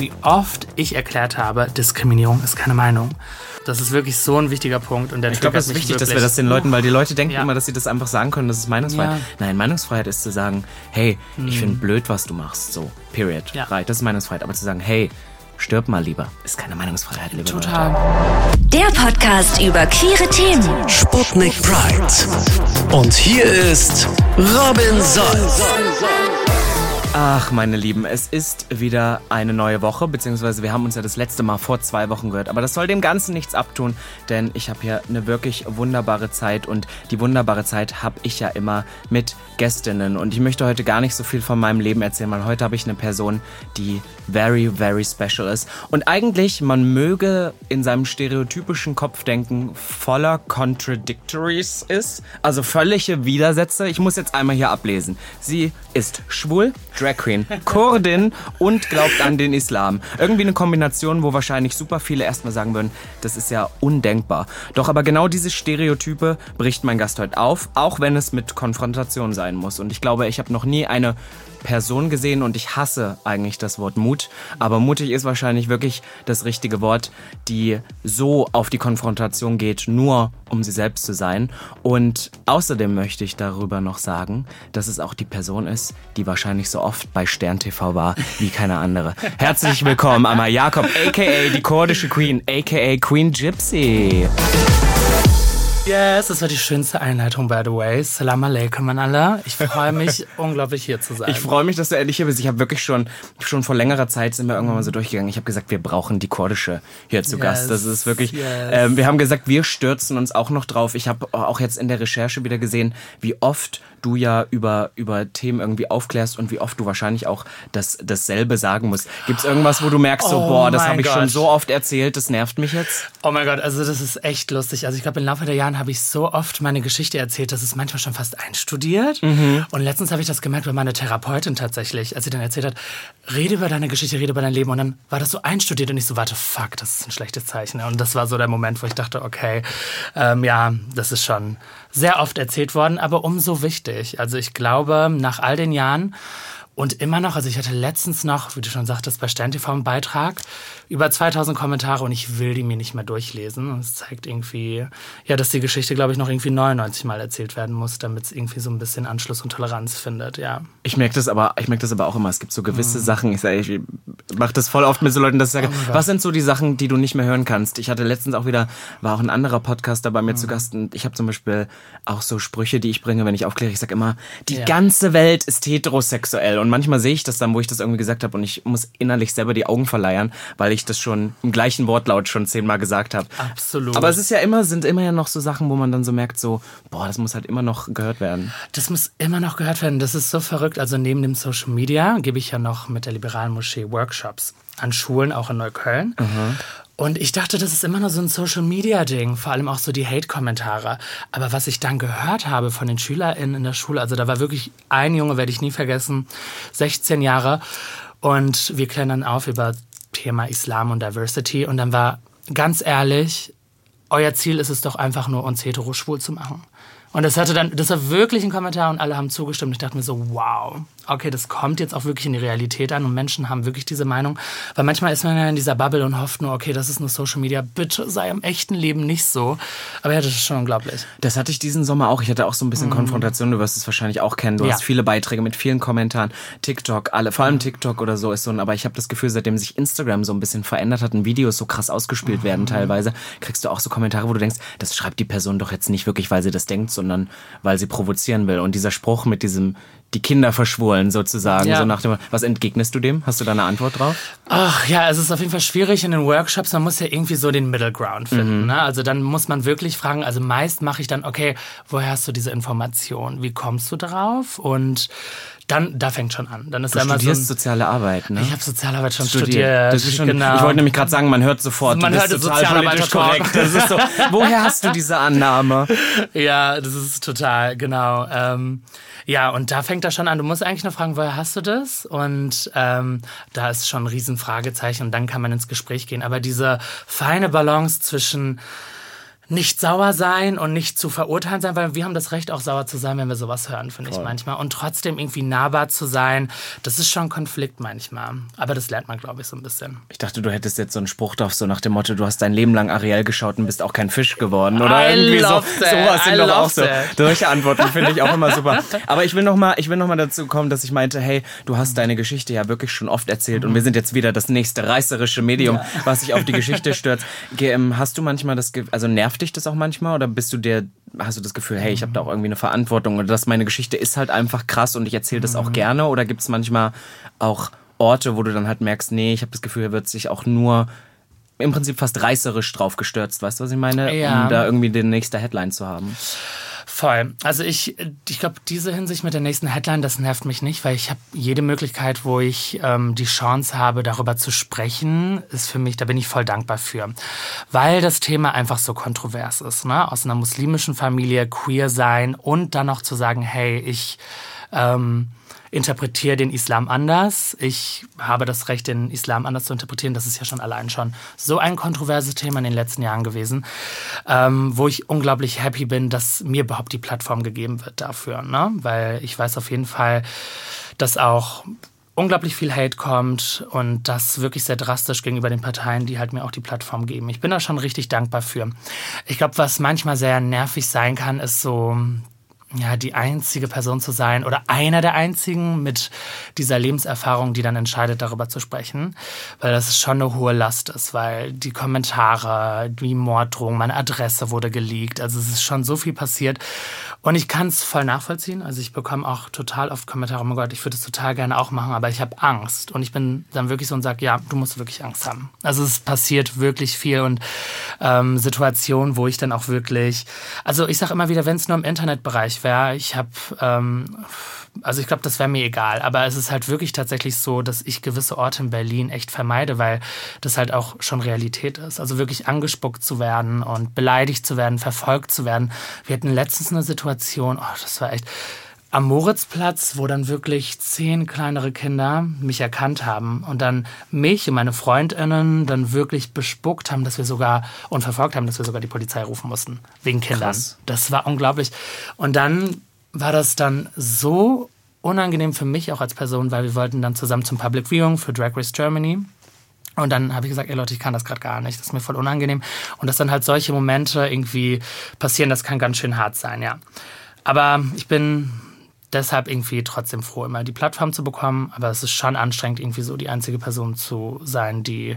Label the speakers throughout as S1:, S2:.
S1: wie oft ich erklärt habe, Diskriminierung ist keine Meinung. Das ist wirklich so ein wichtiger Punkt. Und der
S2: ich glaube, das ist wichtig,
S1: wirklich.
S2: dass wir das den Leuten, weil die Leute denken ja. immer, dass sie das einfach sagen können, das ist Meinungsfreiheit. Ja. Nein, Meinungsfreiheit ist zu sagen, hey, ich mhm. finde blöd, was du machst. So, period. Ja. Right, das ist Meinungsfreiheit. Aber zu sagen, hey, stirb mal lieber, ist keine Meinungsfreiheit, liebe
S1: Total.
S2: Leute.
S3: Der Podcast über queere Themen.
S4: Sputnik Pride. Und hier ist Robin Solz.
S2: Ach, meine Lieben, es ist wieder eine neue Woche, beziehungsweise wir haben uns ja das letzte Mal vor zwei Wochen gehört. Aber das soll dem Ganzen nichts abtun, denn ich habe hier eine wirklich wunderbare Zeit und die wunderbare Zeit habe ich ja immer mit Gästinnen. Und ich möchte heute gar nicht so viel von meinem Leben erzählen, weil heute habe ich eine Person, die very, very special ist. Und eigentlich, man möge in seinem stereotypischen Kopfdenken voller Contradictories ist, also völlige Widersätze. Ich muss jetzt einmal hier ablesen. Sie ist schwul, Drag Queen, Kurdin und glaubt an den Islam. Irgendwie eine Kombination, wo wahrscheinlich super viele erstmal sagen würden, das ist ja undenkbar. Doch aber genau diese Stereotype bricht mein Gast heute auf, auch wenn es mit Konfrontation sein muss. Und ich glaube, ich habe noch nie eine Person gesehen und ich hasse eigentlich das Wort Mut. Aber mutig ist wahrscheinlich wirklich das richtige Wort, die so auf die Konfrontation geht, nur um sie selbst zu sein. Und außerdem möchte ich darüber noch sagen, dass es auch die Person ist, die wahrscheinlich so oft bei Stern TV war wie keine andere. Herzlich willkommen, Amma Jakob, aka die kurdische Queen, aka Queen Gypsy.
S1: Yes, das war die schönste Einleitung, by the way. Salam alaikum an alle. Ich freue mich unglaublich hier zu sein.
S2: Ich freue mich, dass du endlich hier bist. Ich habe wirklich schon, schon vor längerer Zeit sind wir irgendwann mal so durchgegangen. Ich habe gesagt, wir brauchen die kurdische hier zu yes, Gast. Das ist wirklich, yes. ähm, wir haben gesagt, wir stürzen uns auch noch drauf. Ich habe auch jetzt in der Recherche wieder gesehen, wie oft du ja über, über Themen irgendwie aufklärst und wie oft du wahrscheinlich auch das, dasselbe sagen musst. Gibt es irgendwas, wo du merkst, so, oh boah, das habe ich schon so oft erzählt, das nervt mich jetzt?
S1: Oh mein Gott, also das ist echt lustig. Also ich glaube, im Laufe der Jahren habe ich so oft meine Geschichte erzählt, dass es manchmal schon fast einstudiert. Mhm. Und letztens habe ich das gemerkt bei meiner Therapeutin tatsächlich, als sie dann erzählt hat, rede über deine Geschichte, rede über dein Leben. Und dann war das so einstudiert und ich so, warte, fuck, das ist ein schlechtes Zeichen. Und das war so der Moment, wo ich dachte, okay, ähm, ja, das ist schon sehr oft erzählt worden, aber umso wichtig. Also ich glaube, nach all den Jahren und immer noch, also ich hatte letztens noch, wie du schon sagtest, bei Stern TV einen Beitrag, über 2000 Kommentare und ich will die mir nicht mehr durchlesen. Und es zeigt irgendwie, ja, dass die Geschichte, glaube ich, noch irgendwie 99 Mal erzählt werden muss, damit es irgendwie so ein bisschen Anschluss und Toleranz findet, ja.
S2: Ich merke das aber, ich merke das aber auch immer. Es gibt so gewisse mhm. Sachen, ich sage, ich mache das voll oft mit so Leuten, dass ich sage, oh was sind so die Sachen, die du nicht mehr hören kannst? Ich hatte letztens auch wieder, war auch ein anderer Podcaster bei mir mhm. zu Gast und ich habe zum Beispiel auch so Sprüche, die ich bringe, wenn ich aufkläre. Ich sage immer, die ja. ganze Welt ist heterosexuell und manchmal sehe ich das dann, wo ich das irgendwie gesagt habe und ich muss innerlich selber die Augen verleiern, weil ich das schon im gleichen Wortlaut schon zehnmal gesagt habe.
S1: Absolut.
S2: Aber es ist ja immer, sind immer ja noch so Sachen, wo man dann so merkt, so, boah, das muss halt immer noch gehört werden.
S1: Das muss immer noch gehört werden. Das ist so verrückt. Also neben dem Social Media gebe ich ja noch mit der liberalen Moschee Workshops an Schulen, auch in Neukölln. Mhm. Und ich dachte, das ist immer nur so ein Social-Media-Ding, vor allem auch so die Hate-Kommentare. Aber was ich dann gehört habe von den SchülerInnen in der Schule, also da war wirklich ein Junge, werde ich nie vergessen, 16 Jahre. Und wir klären dann auf über Thema Islam und Diversity. Und dann war ganz ehrlich, euer Ziel ist es doch einfach nur, uns hetero-schwul zu machen. Und das hatte dann, das war wirklich ein Kommentar und alle haben zugestimmt. Ich dachte mir so, wow, okay, das kommt jetzt auch wirklich in die Realität an und Menschen haben wirklich diese Meinung. Weil manchmal ist man ja in dieser Bubble und hofft nur, okay, das ist nur Social Media. Bitte sei im echten Leben nicht so. Aber ja, das ist schon unglaublich.
S2: Das hatte ich diesen Sommer auch. Ich hatte auch so ein bisschen mhm. Konfrontation. Du wirst es wahrscheinlich auch kennen. Du ja. hast viele Beiträge mit vielen Kommentaren. TikTok, alle, vor allem TikTok oder so ist so ein, aber ich habe das Gefühl, seitdem sich Instagram so ein bisschen verändert hat und Videos so krass ausgespielt mhm. werden teilweise, kriegst du auch so Kommentare, wo du denkst, das schreibt die Person doch jetzt nicht wirklich, weil sie das denkt, sondern weil sie provozieren will. Und dieser Spruch mit diesem, die Kinder verschwulen sozusagen, ja. so nach dem, was entgegnest du dem? Hast du da eine Antwort drauf?
S1: Ach ja, es ist auf jeden Fall schwierig in den Workshops. Man muss ja irgendwie so den Middle Ground finden. Mhm. Ne? Also dann muss man wirklich fragen. Also meist mache ich dann, okay, woher hast du diese Information? Wie kommst du darauf? Und dann, da fängt schon an. Dann ist
S2: du
S1: immer
S2: studierst
S1: so
S2: ein, soziale Arbeit, ne?
S1: Ich habe Sozialarbeit schon studiert. studiert.
S2: Das ist schon, genau. Ich wollte nämlich gerade sagen, man hört sofort, man du bist hört total politisch korrekt. Das ist so, woher hast du diese Annahme?
S1: Ja, das ist total, genau. Ähm, ja, und da fängt das schon an. Du musst eigentlich nur fragen, woher hast du das? Und ähm, da ist schon ein Riesenfragezeichen und dann kann man ins Gespräch gehen. Aber diese feine Balance zwischen nicht sauer sein und nicht zu verurteilen sein, weil wir haben das Recht, auch sauer zu sein, wenn wir sowas hören, finde ich manchmal. Und trotzdem irgendwie nahbar zu sein, das ist schon Konflikt manchmal. Aber das lernt man, glaube ich, so ein bisschen.
S2: Ich dachte, du hättest jetzt so einen Spruch drauf, so nach dem Motto, du hast dein Leben lang Ariel geschaut und bist auch kein Fisch geworden. Oder
S1: I
S2: irgendwie so. Sowas sind
S1: I
S2: doch auch so. Solche Antworten finde ich auch immer super. Aber ich will nochmal noch mal dazu kommen, dass ich meinte, hey, du hast deine Geschichte ja wirklich schon oft erzählt und wir sind jetzt wieder das nächste reißerische Medium, was sich auf die Geschichte stürzt. Ähm, Hast du manchmal das, also nervt dich das auch manchmal oder bist du der, hast du das Gefühl, hey, ich habe da auch irgendwie eine Verantwortung oder dass meine Geschichte ist halt einfach krass und ich erzähle das auch gerne oder gibt es manchmal auch Orte, wo du dann halt merkst, nee, ich habe das Gefühl, hier wird sich auch nur im Prinzip fast reißerisch drauf gestürzt, weißt du, was ich meine?
S1: Ja.
S2: Um da irgendwie die nächste Headline zu haben.
S1: Voll. Also ich, ich glaube, diese Hinsicht mit der nächsten Headline, das nervt mich nicht, weil ich habe jede Möglichkeit, wo ich ähm, die Chance habe, darüber zu sprechen, ist für mich, da bin ich voll dankbar für. Weil das Thema einfach so kontrovers ist. Ne? Aus einer muslimischen Familie queer sein und dann noch zu sagen, hey, ich ähm, interpretiere den Islam anders. Ich habe das Recht, den Islam anders zu interpretieren. Das ist ja schon allein schon so ein kontroverses Thema in den letzten Jahren gewesen, ähm, wo ich unglaublich happy bin, dass mir überhaupt die Plattform gegeben wird dafür. Ne? Weil ich weiß auf jeden Fall, dass auch unglaublich viel Hate kommt und das wirklich sehr drastisch gegenüber den Parteien, die halt mir auch die Plattform geben. Ich bin da schon richtig dankbar für. Ich glaube, was manchmal sehr nervig sein kann, ist so ja, die einzige Person zu sein oder einer der einzigen mit dieser Lebenserfahrung, die dann entscheidet, darüber zu sprechen. Weil das schon eine hohe Last ist, weil die Kommentare, die Morddrohung, meine Adresse wurde geleakt. Also es ist schon so viel passiert. Und ich kann es voll nachvollziehen. Also ich bekomme auch total oft Kommentare, oh mein Gott, ich würde es total gerne auch machen, aber ich habe Angst. Und ich bin dann wirklich so und sage, ja, du musst wirklich Angst haben. Also es passiert wirklich viel und ähm, Situationen, wo ich dann auch wirklich, also ich sage immer wieder, wenn es nur im Internetbereich wäre, ich habe, ähm, also ich glaube, das wäre mir egal. Aber es ist halt wirklich tatsächlich so, dass ich gewisse Orte in Berlin echt vermeide, weil das halt auch schon Realität ist. Also wirklich angespuckt zu werden und beleidigt zu werden, verfolgt zu werden. Wir hatten letztens eine Situation, oh, das war echt am Moritzplatz, wo dann wirklich zehn kleinere Kinder mich erkannt haben und dann mich und meine Freundinnen dann wirklich bespuckt haben, dass wir sogar und verfolgt haben, dass wir sogar die Polizei rufen mussten wegen Kindern.
S2: Krass.
S1: Das war unglaublich. Und dann war das dann so unangenehm für mich auch als Person, weil wir wollten dann zusammen zum Public Viewing für Drag Race Germany. Und dann habe ich gesagt, ey Leute, ich kann das gerade gar nicht. Das ist mir voll unangenehm. Und dass dann halt solche Momente irgendwie passieren, das kann ganz schön hart sein, ja. Aber ich bin deshalb irgendwie trotzdem froh, immer die Plattform zu bekommen. Aber es ist schon anstrengend, irgendwie so die einzige Person zu sein, die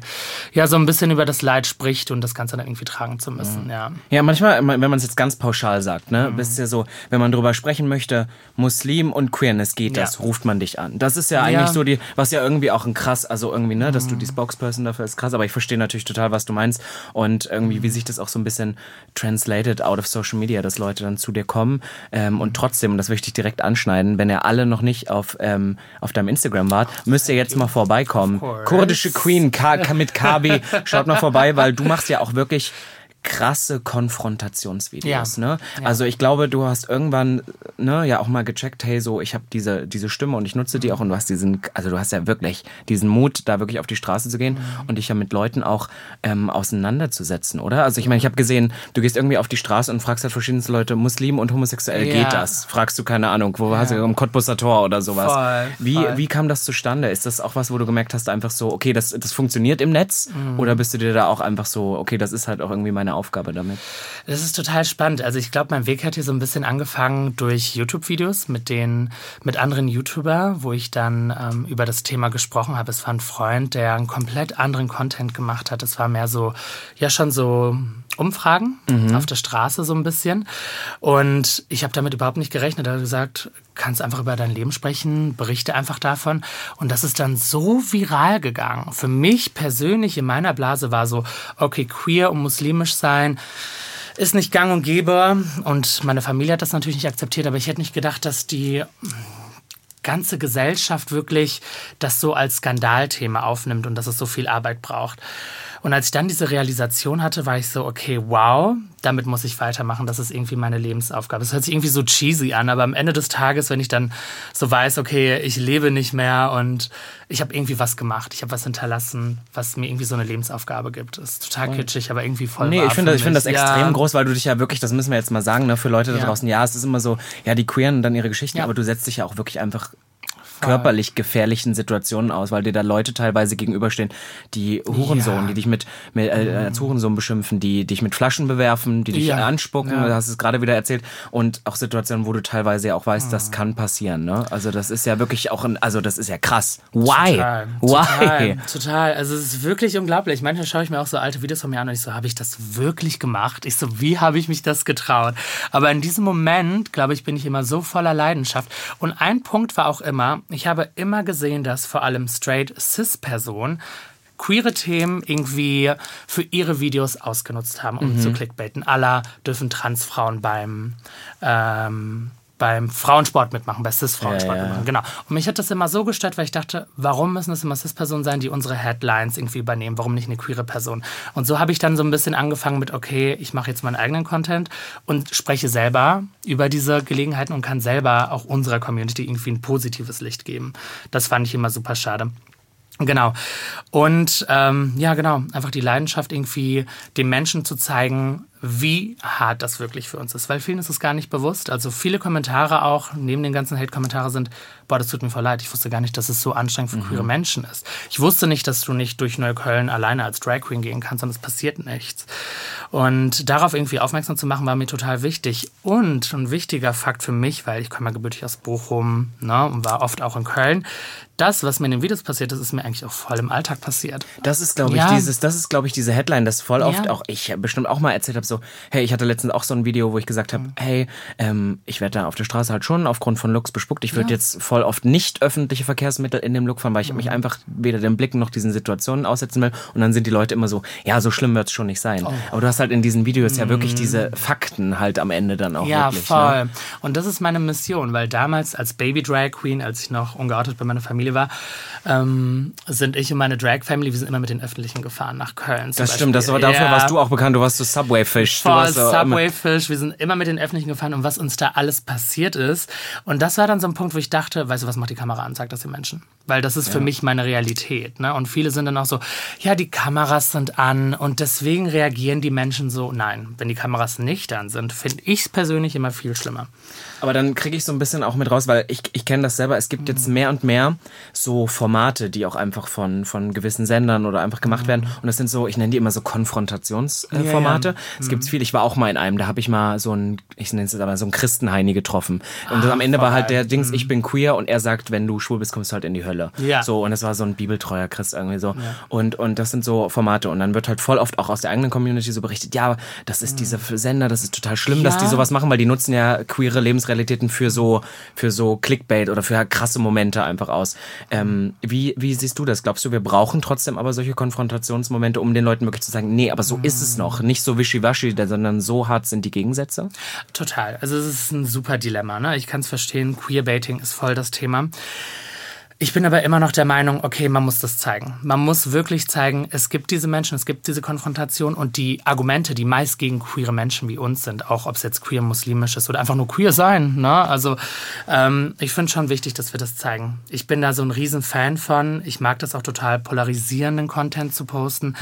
S1: ja so ein bisschen über das Leid spricht und das Ganze dann irgendwie tragen zu müssen, ja.
S2: Ja, manchmal, wenn man es jetzt ganz pauschal sagt, ne,
S1: Mhm.
S2: bist ja so, wenn man drüber sprechen möchte, Muslim und Queerness geht das,
S1: Ja.
S2: ruft man dich an. Das ist ja
S1: Ja. Mhm.
S2: eigentlich so die, was ja irgendwie auch ein krass, also irgendwie, ne, dass du die Spokesperson dafür ist krass, aber ich verstehe natürlich total, was du meinst und irgendwie, wie
S1: Mhm.
S2: sich das auch so ein bisschen translated out of Social Media, dass Leute dann zu dir kommen ähm, und trotzdem, und das möchte ich direkt anschneiden, wenn ihr alle noch nicht auf, ähm, auf deinem Instagram wart, müsst ihr jetzt mal vorbeikommen. Kurdische Queen, K K mit KB, schaut mal vorbei, weil du machst ja auch wirklich krasse Konfrontationsvideos,
S1: Ja.
S2: ne? Also ich glaube, du hast irgendwann ne, ja auch mal gecheckt, hey, so ich habe diese diese Stimme und ich nutze die auch und du hast diesen also du hast ja wirklich diesen Mut, da wirklich auf die Straße zu gehen und dich ja mit Leuten auch ähm, auseinanderzusetzen, oder? Also ich meine, ich habe gesehen, du gehst irgendwie auf die Straße und fragst halt verschiedenste Leute, Muslim und homosexuell
S1: Ja.
S2: geht das? Fragst du keine Ahnung, wo hast du im Cottbusser Tor oder sowas?
S1: Voll,
S2: wie
S1: voll.
S2: wie kam das zustande? Ist das auch was, wo du gemerkt hast, einfach so, okay, das das funktioniert im Netz
S1: Mhm.
S2: oder bist du dir da auch einfach so, okay, das ist halt auch irgendwie meine Aufgabe damit?
S1: Das ist total spannend. Also ich glaube, mein Weg hat hier so ein bisschen angefangen durch YouTube-Videos mit den mit anderen YouTuber, wo ich dann ähm, über das Thema gesprochen habe. Es war ein Freund, der einen komplett anderen Content gemacht hat. Es war mehr so, ja schon so Umfragen auf der Straße so ein bisschen. Und ich habe damit überhaupt nicht gerechnet. Er hat gesagt, kannst einfach über dein Leben sprechen, berichte einfach davon. Und das ist dann so viral gegangen. Für mich persönlich in meiner Blase war so, okay, queer und muslimisch sein ist nicht gang und gäbe. Und meine Familie hat das natürlich nicht akzeptiert, aber ich hätte nicht gedacht, dass die ganze Gesellschaft wirklich das so als Skandalthema aufnimmt und dass es so viel Arbeit braucht. Und als ich dann diese Realisation hatte, war ich so, okay, wow, damit muss ich weitermachen. Das ist irgendwie meine Lebensaufgabe. Es hört sich irgendwie so cheesy an, aber am Ende des Tages, wenn ich dann so weiß, okay, ich lebe nicht mehr und ich habe irgendwie was gemacht, ich habe was hinterlassen, was mir irgendwie so eine Lebensaufgabe gibt. Das ist total kitschig, aber irgendwie voll
S2: Nee, ich finde ich finde das extrem
S1: Ja.
S2: groß, weil du dich ja wirklich, das müssen wir jetzt mal sagen, ne, für Leute da
S1: Ja.
S2: draußen, ja, es ist immer so, ja, die queeren und dann ihre Geschichten,
S1: Ja.
S2: aber du setzt dich ja auch wirklich einfach körperlich gefährlichen Situationen aus, weil dir da Leute teilweise gegenüberstehen, die Hurensohn,
S1: Ja. Mhm.
S2: die dich mit, mit äh, als Hurensohn beschimpfen, die dich mit Flaschen bewerfen, die dich
S1: Ja.
S2: anspucken,
S1: Ja.
S2: du hast es gerade wieder erzählt und auch Situationen, wo du teilweise ja auch weißt,
S1: Mhm.
S2: das kann passieren, ne? Also das ist ja wirklich auch ein, also das ist ja krass. Why?
S1: Total,
S2: Why?
S1: Total, total. Also es ist wirklich unglaublich. Manchmal schaue ich mir auch so alte Videos von mir an und ich so, habe ich das wirklich gemacht? Ich so, wie habe ich mich das getraut? Aber in diesem Moment, glaube ich, bin ich immer so voller Leidenschaft. Und ein Punkt war auch immer, ich habe immer gesehen, dass vor allem straight cis-Personen queere Themen irgendwie für ihre Videos ausgenutzt haben, um zu clickbaiten. Allah dürfen Transfrauen beim ähm, beim Frauensport mitmachen, bei Cis-Frauensport
S2: Ja, ja,
S1: mitmachen. Genau. Und mich hat das immer so gestört, weil ich dachte, warum müssen es immer Cis-Personen sein, die unsere Headlines irgendwie übernehmen? Warum nicht eine queere Person? Und so habe ich dann so ein bisschen angefangen mit, okay, ich mache jetzt meinen eigenen Content und spreche selber über diese Gelegenheiten und kann selber auch unserer Community irgendwie ein positives Licht geben. Das fand ich immer super schade. Genau. Und ähm, ja, genau, einfach die Leidenschaft irgendwie den Menschen zu zeigen, wie hart das wirklich für uns ist. Weil vielen ist es gar nicht bewusst. Also viele Kommentare auch, neben den ganzen Hate-Kommentare sind, boah, das tut mir voll leid. Ich wusste gar nicht, dass es so anstrengend für queere Menschen ist. Ich wusste nicht, dass du nicht durch Neukölln alleine als Drag Queen gehen kannst, sondern es passiert nichts. Und darauf irgendwie aufmerksam zu machen, war mir total wichtig. Und ein wichtiger Fakt für mich, weil ich komme ja gebürtig aus Bochum ne, und war oft auch in Köln, das, was mir in den Videos passiert ist, ist mir eigentlich auch voll im Alltag passiert.
S2: Das ist, glaube ich,
S1: Ja.
S2: dieses, das ist, glaube ich, diese Headline, das voll oft
S1: Ja.
S2: auch ich bestimmt auch mal erzählt habe, so, hey, ich hatte letztens auch so ein Video, wo ich gesagt habe, hey, ähm, ich werde da auf der Straße halt schon aufgrund von Looks bespuckt. Ich würde
S1: Ja.
S2: jetzt voll oft nicht öffentliche Verkehrsmittel in dem Look fahren, weil ich mich einfach weder den Blicken noch diesen Situationen aussetzen will. Und dann sind die Leute immer so, ja, so schlimm wird es schon nicht sein.
S1: Oh.
S2: Aber du hast halt in diesen Videos ja wirklich diese Fakten halt am Ende dann auch
S1: Mhm. Ja,
S2: wirklich.
S1: voll.
S2: Ne?
S1: Und das ist meine Mission, weil damals als Baby Drag Queen, als ich noch ungeoutet bei meiner Familie war, ähm, sind ich und meine Drag Family, wir sind immer mit den Öffentlichen gefahren nach Köln.
S2: Das stimmt, das war,
S1: Beispiel.
S2: dafür
S1: Ja.
S2: warst du auch bekannt, du warst so Subway Du
S1: Voll
S2: warst so immer-
S1: Subway Fish. Wir sind immer mit den Öffentlichen gefahren und was uns da alles passiert ist. Und das war dann so ein Punkt, wo ich dachte, weißt du, was macht die Kamera an? Sagt das den Menschen. Weil das ist für mich meine Realität. Ne? Und viele sind dann auch so, ja, die Kameras sind an und deswegen reagieren die Menschen so. Nein, wenn die Kameras nicht an sind, finde ich es persönlich immer viel schlimmer.
S2: Aber dann kriege ich so ein bisschen auch mit raus, weil ich, ich kenne das selber. Es gibt jetzt mehr und mehr so Formate, die auch einfach von, von gewissen Sendern oder einfach gemacht werden. Und das sind so, ich nenne die immer so Konfrontationsformate. Äh,
S1: Ja, ja.
S2: Es gibt viel. Ich war auch mal in einem, da habe ich mal so ein, ich nenne es jetzt aber so ein Christenheini getroffen. Und am Ende war halt der Dings, ich bin queer und er sagt, wenn du schwul bist, kommst du halt in die Hölle.
S1: Ja.
S2: So, und es war so ein bibeltreuer Christ irgendwie so. Und, und das sind so Formate. Und dann wird halt voll oft auch aus der eigenen Community so berichtet, ja, das ist diese Sender, das ist total schlimm, dass
S1: Ja.
S2: die sowas machen, weil die nutzen ja queere Lebensrealitäten für so, für so Clickbait oder für krasse Momente einfach aus. Ähm, wie, wie siehst du das? Glaubst du, wir brauchen trotzdem aber solche Konfrontationsmomente, um den Leuten wirklich zu sagen, nee, aber so ist es noch. Nicht so wischiwaschi, sondern so hart sind die Gegensätze?
S1: Total. Also es ist ein super Dilemma. Ne? Ich kann es verstehen, Queerbaiting ist voll das Thema. Ich bin aber immer noch der Meinung, okay, man muss das zeigen. Man muss wirklich zeigen, es gibt diese Menschen, es gibt diese Konfrontation und die Argumente, die meist gegen queere Menschen wie uns sind, auch ob es jetzt queer muslimisch ist oder einfach nur queer sein. Ne? Also ähm, ich finde schon wichtig, dass wir das zeigen. Ich bin da so ein riesen Fan von. Ich mag das auch total polarisierenden Content zu posten.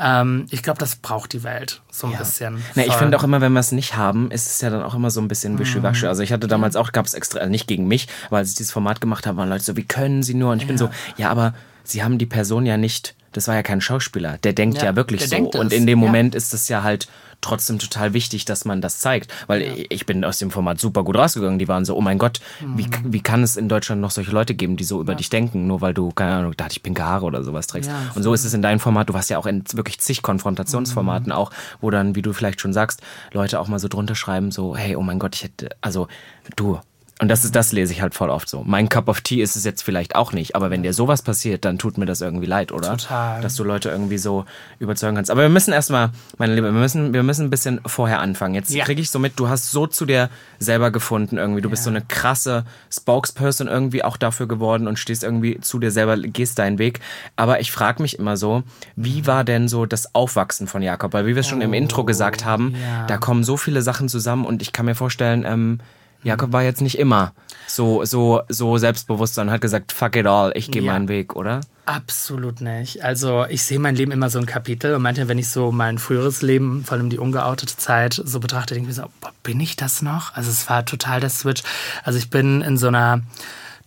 S1: Ähm, ich glaube, das braucht die Welt so ein bisschen.
S2: Na, ich finde auch immer, wenn wir es nicht haben, ist es ja dann auch immer so ein bisschen
S1: Mhm.
S2: wischiwaschi. Also ich hatte damals auch, gab es extra, also nicht gegen mich, aber als ich dieses Format gemacht habe, waren Leute so, wie können sie nur? Und ich bin so, ja, aber sie haben die Person ja nicht, das war ja kein Schauspieler, der denkt ja,
S1: Ja,
S2: wirklich so. Und in dem
S1: ja.
S2: Moment ist es ja halt trotzdem total wichtig, dass man das zeigt. Weil ich bin aus dem Format super gut rausgegangen. Die waren so, oh mein Gott, wie,
S1: Mhm.
S2: wie kann es in Deutschland noch solche Leute geben, die so über dich denken, nur weil du, keine Ahnung, da hatte ich pinke Haare oder sowas trägst.
S1: Ja,
S2: Und so ist es in deinem Format. Du warst ja auch in wirklich zig Konfrontationsformaten
S1: Mhm.
S2: auch, wo dann, wie du vielleicht schon sagst, Leute auch mal so drunter schreiben, so, hey, oh mein Gott, ich hätte, also du, Und das ist, das lese ich halt voll oft so. Mein Cup of Tea ist es jetzt vielleicht auch nicht, aber wenn dir sowas passiert, dann tut mir das irgendwie leid, oder?
S1: Total.
S2: Dass du Leute irgendwie so überzeugen kannst. Aber wir müssen erstmal, meine Liebe, wir müssen, wir müssen ein bisschen vorher anfangen. Jetzt
S1: Ja.
S2: kriege ich so mit, du hast so zu dir selber gefunden irgendwie. Du bist so eine krasse Spokesperson irgendwie auch dafür geworden und stehst irgendwie zu dir selber, gehst deinen Weg. Aber ich frage mich immer so, wie war denn so das Aufwachsen von Jakob? Weil wie wir es schon im Intro gesagt haben,
S1: ja.
S2: da kommen so viele Sachen zusammen und ich kann mir vorstellen, ähm, Jakob war jetzt nicht immer so, so, so selbstbewusst und hat gesagt, fuck it all, ich gehe
S1: Ja.
S2: meinen Weg, oder?
S1: Absolut nicht. Also ich sehe mein Leben immer so ein Kapitel und manchmal, wenn ich so mein früheres Leben, vor allem die ungeoutete Zeit, so betrachte, denke ich mir so, boah, bin ich das noch? Also es war total der Switch. Also ich bin in so einer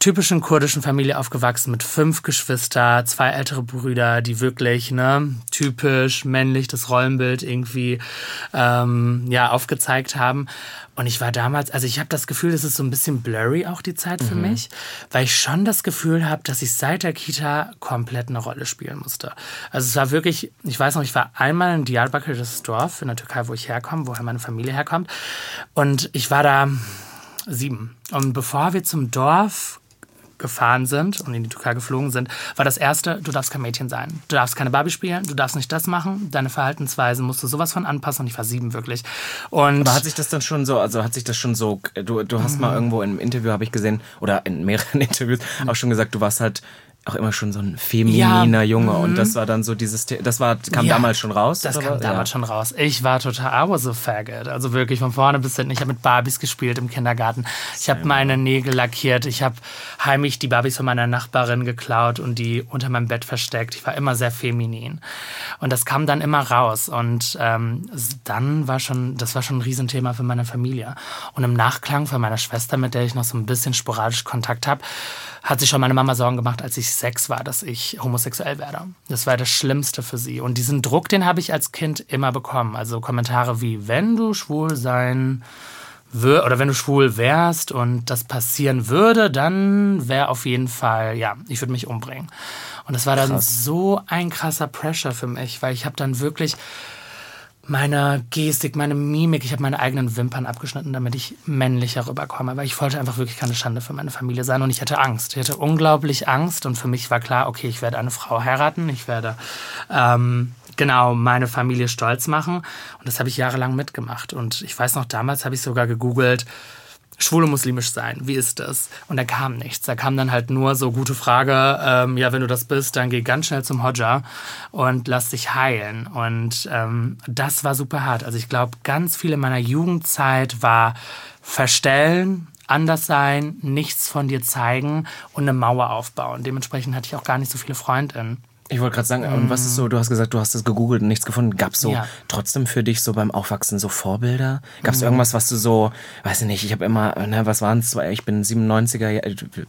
S1: typischen kurdischen Familie aufgewachsen mit fünf Geschwister, zwei ältere Brüder, die wirklich ne typisch männlich das Rollenbild irgendwie ähm, ja aufgezeigt haben. Und ich war damals, also ich habe das Gefühl, es ist so ein bisschen blurry auch die Zeit für mich, weil ich schon das Gefühl habe, dass ich seit der Kita komplett eine Rolle spielen musste. Also es war wirklich, ich weiß noch, ich war einmal in Diyarbakir, das das Dorf in der Türkei, wo ich herkomme, woher meine Familie herkommt. Und ich war da sieben. Und bevor wir zum Dorf gefahren sind und in die Türkei geflogen sind, war das erste, du darfst kein Mädchen sein. Du darfst keine Barbie spielen, du darfst nicht das machen, deine Verhaltensweisen musst du sowas von anpassen und ich war sieben wirklich. Und
S2: Aber hat sich das dann schon so, also hat sich das schon so, du, du hast mal irgendwo im Interview, habe ich gesehen, oder in mehreren Interviews auch schon gesagt, du warst halt auch immer schon so ein femininer
S1: Ja,
S2: Junge und das war dann so dieses, das war, kam
S1: Ja,
S2: damals schon raus?
S1: Das kam
S2: was?
S1: damals schon raus. Ich war total, I was a faggot. Also wirklich von vorne bis hinten. Ich habe mit Barbies gespielt im Kindergarten. Ich habe meine Nägel lackiert. Ich habe heimlich die Barbies von meiner Nachbarin geklaut und die unter meinem Bett versteckt. Ich war immer sehr feminin. Und das kam dann immer raus. Und ähm, dann war schon, das war schon ein Riesenthema für meine Familie. Und im Nachklang von meiner Schwester, mit der ich noch so ein bisschen sporadisch Kontakt habe, hat sich schon meine Mama Sorgen gemacht, als ich sechs war, dass ich homosexuell werde. Das war das Schlimmste für sie. Und diesen Druck, den habe ich als Kind immer bekommen. Also Kommentare wie, wenn du schwul sein oder wenn du schwul wärst und das passieren würde, dann wäre auf jeden Fall, ja, ich würde mich umbringen. Und das war dann so ein krasser Pressure für mich, weil ich habe dann wirklich meine Gestik, meine Mimik, ich habe meine eigenen Wimpern abgeschnitten, damit ich männlicher rüberkomme, weil ich wollte einfach wirklich keine Schande für meine Familie sein und ich hatte Angst. Ich hatte unglaublich Angst und für mich war klar, okay, ich werde eine Frau heiraten, ich werde ähm, genau meine Familie stolz machen und das habe ich jahrelang mitgemacht. Und ich weiß noch, damals habe ich sogar gegoogelt, schwul und muslimisch sein, wie ist das? Und da kam nichts. Da kam dann halt nur so gute Frage, ähm, ja, wenn du das bist, dann geh ganz schnell zum Hodja und lass dich heilen. Und ähm, das war super hart. Also ich glaube, ganz viel in meiner Jugendzeit war verstellen, anders sein, nichts von dir zeigen und eine Mauer aufbauen. Dementsprechend hatte ich auch gar nicht so viele Freundinnen.
S2: Ich wollte gerade sagen, und was ist so, du hast gesagt, du hast das gegoogelt und nichts gefunden. Gab es so
S1: Ja.
S2: trotzdem für dich so beim Aufwachsen so Vorbilder? Gab es irgendwas, was du so, weiß ich nicht, ich habe immer, ne, was waren es? Ich bin 97er, ja,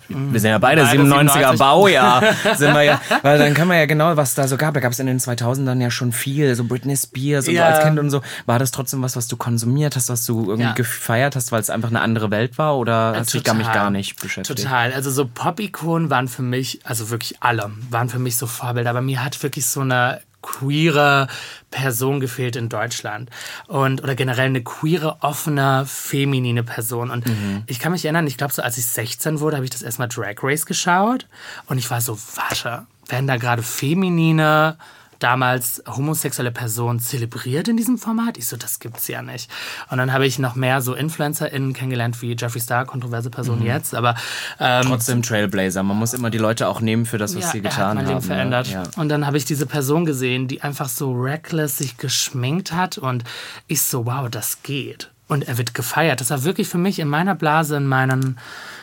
S2: wir sind ja beide,
S1: Beide
S2: 97er
S1: 97.
S2: Baujahr, sind wir ja, weil dann kann man ja genau, was da so gab. Da gab es in den 2000ern ja schon viel, so Britney Spears und
S1: Ja.
S2: so als Kind und so. War das trotzdem was, was du konsumiert hast, was du irgendwie
S1: Ja.
S2: gefeiert hast, weil es einfach eine andere Welt war oder hast du dich damit gar nicht beschäftigt?
S1: Total. Also so Pop-Ikonen waren für mich, also wirklich alle, waren für mich so Vorbilder. Aber mir hat wirklich so eine queere Person gefehlt in Deutschland. Und oder generell eine queere, offene, feminine Person. Und ich kann mich erinnern, ich glaube so als ich 16 wurde, habe ich das erstmal Drag Race geschaut. Und ich war so, warte, werden da gerade feminine damals homosexuelle Personen zelebriert in diesem Format? Ich so, das gibt's ja nicht. Und dann habe ich noch mehr so InfluencerInnen kennengelernt wie Jeffree Star, kontroverse Person jetzt, aber ähm,
S2: Trotzdem Trailblazer. Man muss immer die Leute auch nehmen für das, was sie
S1: er
S2: getan
S1: hat mein
S2: haben.
S1: Leben verändert.
S2: Ne? Ja.
S1: Und dann habe ich diese Person gesehen, die einfach so reckless sich geschminkt hat und ich so, wow, das geht. Und er wird gefeiert. Das war wirklich für mich in meiner Blase, in meinen,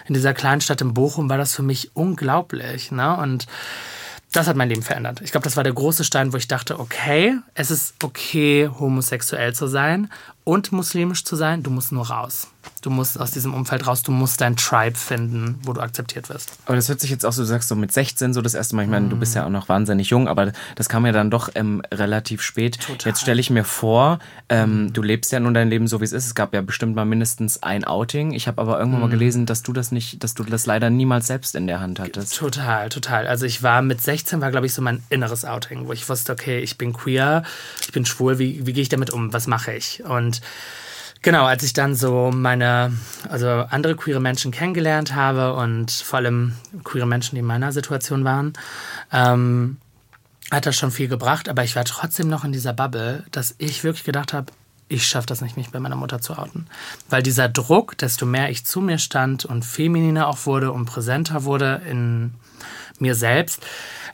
S1: in dieser kleinen Stadt in Bochum, war das für mich unglaublich. Ne? Und das hat mein Leben verändert. Ich glaube, das war der große Stein, wo ich dachte, okay, es ist okay, homosexuell zu sein und muslimisch zu sein. Du musst nur raus. Du musst aus diesem Umfeld raus. Du musst dein Tribe finden, wo du akzeptiert wirst.
S2: Aber das hört sich jetzt auch so, du sagst so mit 16 so das erste Mal. Ich meine, du bist ja auch noch wahnsinnig jung, aber das kam ja dann doch ähm, relativ spät. Jetzt stelle ich mir vor, ähm, du lebst ja nun dein Leben so, wie es ist. Es gab ja bestimmt mal mindestens ein Outing. Ich habe aber irgendwann mal gelesen, dass du das nicht, dass du das leider niemals selbst in der Hand hattest.
S1: Total, total. Also ich war mit 16 war, glaube ich, so mein inneres Outing, wo ich wusste, okay, ich bin queer, ich bin schwul, wie, wie gehe ich damit um, was mache ich? Und genau, als ich dann so meine, also andere queere Menschen kennengelernt habe und vor allem queere Menschen, die in meiner Situation waren, ähm, hat das schon viel gebracht, aber ich war trotzdem noch in dieser Bubble, dass ich wirklich gedacht habe, ich schaffe das nicht, mich bei meiner Mutter zu outen. Weil dieser Druck, desto mehr ich zu mir stand und femininer auch wurde und präsenter wurde in mir selbst,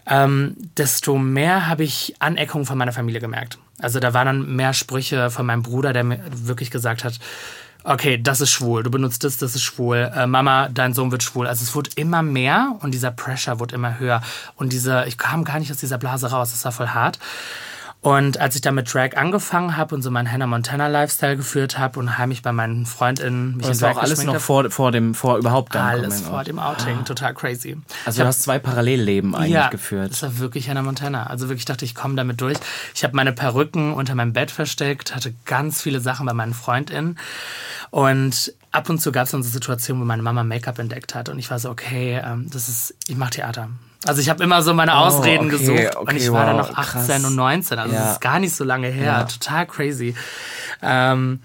S1: ähm, desto mehr habe ich Aneckungen von meiner Familie gemerkt. Also da waren dann mehr Sprüche von meinem Bruder, der mir wirklich gesagt hat, okay, das ist schwul, du benutzt das, das ist schwul, äh, Mama, dein Sohn wird schwul. Also es wurde immer mehr und dieser Pressure wurde immer höher. Und diese, ich kam gar nicht aus dieser Blase raus, das war voll hart. Und als ich dann mit Drag angefangen habe und so meinen Hannah Montana Lifestyle geführt habe und heimlich bei meinen FreundInnen
S2: mich das war auch alles noch vor, vor dem, vor überhaupt
S1: dann Alles vor dem Outing, ah. total crazy.
S2: Also du hast zwei Parallelleben eigentlich ja, geführt.
S1: das war wirklich Hannah Montana. Also wirklich dachte ich, komme damit durch. Ich habe meine Perücken unter meinem Bett versteckt, hatte ganz viele Sachen bei meinen FreundInnen und ab und zu gab es dann so Situationen, wo meine Mama Make-up entdeckt hat und ich war so, okay, ähm, das ist, ich mache Theater also ich habe immer so meine oh, Ausreden oh, okay, gesucht okay, und ich war wow, dann noch 18 krass. und 19, also ja. das ist gar nicht so lange her, ja. total crazy. Ähm,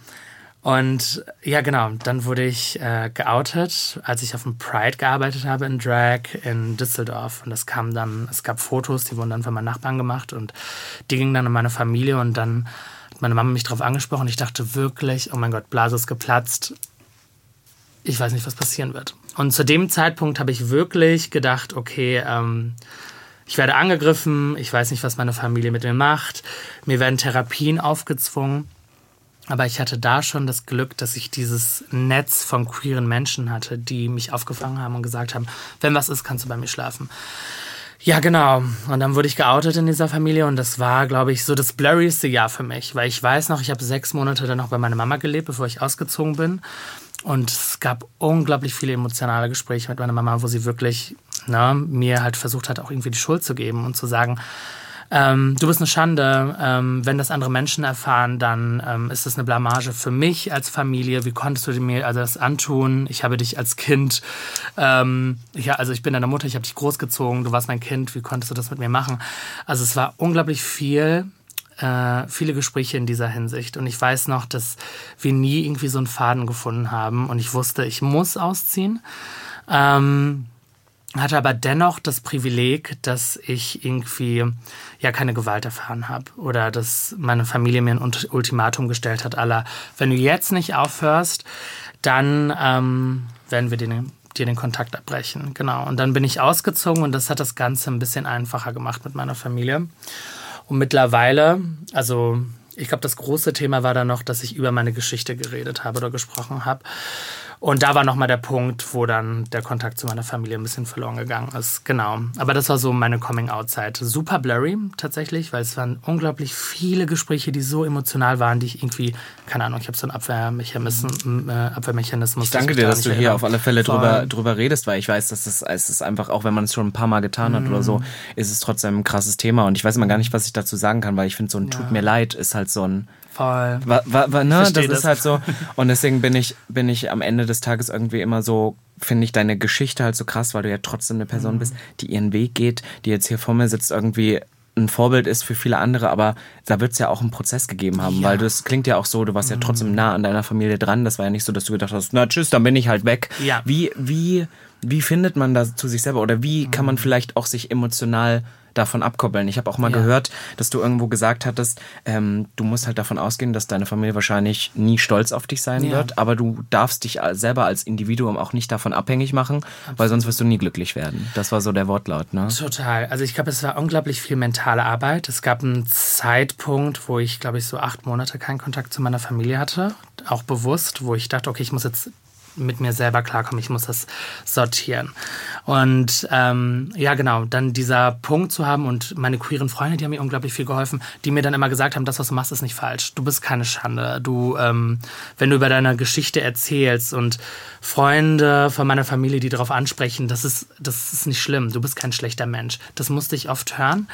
S1: und ja, genau, dann wurde ich äh, geoutet, als ich auf dem Pride gearbeitet habe in Drag in Düsseldorf. Und das kam dann, es gab Fotos, die wurden dann von meinen Nachbarn gemacht und die gingen dann an meine Familie und dann hat meine Mama mich darauf angesprochen. Ich dachte wirklich, oh mein Gott, Blase ist geplatzt. Ich weiß nicht, was passieren wird. Und zu dem Zeitpunkt habe ich wirklich gedacht, okay, ähm, ich werde angegriffen, ich weiß nicht, was meine Familie mit mir macht, mir werden Therapien aufgezwungen. Aber ich hatte da schon das Glück, dass ich dieses Netz von queeren Menschen hatte, die mich aufgefangen haben und gesagt haben, wenn was ist, kannst du bei mir schlafen. Ja, genau. Und dann wurde ich geoutet in dieser Familie und das war, glaube ich, so das blurryste Jahr für mich, weil ich weiß noch, ich habe sechs Monate dann noch bei meiner Mama gelebt, bevor ich ausgezogen bin. Und es gab unglaublich viele emotionale Gespräche mit meiner Mama, wo sie wirklich ne, mir halt versucht hat, auch irgendwie die Schuld zu geben und zu sagen, ähm, du bist eine Schande, ähm, wenn das andere Menschen erfahren, dann ähm, ist das eine Blamage für mich als Familie. Wie konntest du mir also das antun? Ich habe dich als Kind, ähm, ja, also ich bin deine Mutter, ich habe dich großgezogen, du warst mein Kind, wie konntest du das mit mir machen? Also es war unglaublich viel äh, viele Gespräche in dieser Hinsicht. Und ich weiß noch, dass wir nie irgendwie so einen Faden gefunden haben. Und ich wusste, ich muss ausziehen. Ähm, hatte aber dennoch das Privileg, dass ich irgendwie ja keine Gewalt erfahren habe oder dass meine Familie mir ein Ultimatum gestellt hat, aller, wenn du jetzt nicht aufhörst, dann ähm, werden wir den, dir den Kontakt abbrechen. Genau. Und dann bin ich ausgezogen und das hat das Ganze ein bisschen einfacher gemacht mit meiner Familie. Und mittlerweile, also ich glaube, das große Thema war dann noch, dass ich über meine Geschichte geredet habe oder gesprochen habe. Und da war nochmal der Punkt, wo dann der Kontakt zu meiner Familie ein bisschen verloren gegangen ist. Genau. Aber das war so meine Coming-out-Zeit. Super blurry tatsächlich, weil es waren unglaublich viele Gespräche, die so emotional waren, die ich irgendwie, keine Ahnung, ich habe so einen Abwehrmechanismus. Äh, Abwehrmechanismus
S2: ich danke dir, dass du hier auf alle Fälle drüber, drüber redest, weil ich weiß, dass das, es ist einfach, auch wenn man es schon ein paar Mal getan hat mm. oder so, mhm. ist es trotzdem ein krasses Thema. Und ich weiß immer gar nicht, was ich dazu sagen kann, weil ich finde, so ein ja. Tut mir leid ist halt so ein
S1: Voll.
S2: War, war, war, ne? Das, das ist halt so. Und deswegen bin ich, bin ich am Ende des Tages irgendwie immer so, finde ich deine Geschichte halt so krass, weil du ja trotzdem eine Person mhm. bist, die ihren Weg geht, die jetzt hier vor mir sitzt, irgendwie ein Vorbild ist für viele andere, aber da wird es ja auch einen Prozess gegeben haben, ja. weil das klingt ja auch so, du warst ja trotzdem mhm. nah an deiner Familie dran. Das war ja nicht so, dass du gedacht hast, na tschüss, dann bin ich halt weg.
S1: Ja.
S2: Wie, wie, wie findet man da zu sich selber oder wie mhm. kann man vielleicht auch sich emotional davon abkoppeln. Ich habe auch mal ja. gehört, dass du irgendwo gesagt hattest, ähm, du musst halt davon ausgehen, dass deine Familie wahrscheinlich nie stolz auf dich sein ja. wird, aber du darfst dich selber als Individuum auch nicht davon abhängig machen, Absolut. weil sonst wirst du nie glücklich werden. Das war so der Wortlaut, ne?
S1: Total. Also ich glaube, es war unglaublich viel mentale Arbeit. Es gab einen Zeitpunkt, wo ich, glaube ich, so acht Monate keinen Kontakt zu meiner Familie hatte, auch bewusst, wo ich dachte, okay, ich muss jetzt mit mir selber klarkommen, ich muss das sortieren. Und ähm, ja, genau, dann dieser Punkt zu haben und meine queeren Freunde, die haben mir unglaublich viel geholfen, die mir dann immer gesagt haben, das, was du machst, ist nicht falsch. Du bist keine Schande. Du, ähm, wenn du über deine Geschichte erzählst und Freunde von meiner Familie, die darauf ansprechen, das ist, das ist nicht schlimm. Du bist kein schlechter Mensch. Das musste ich oft hören.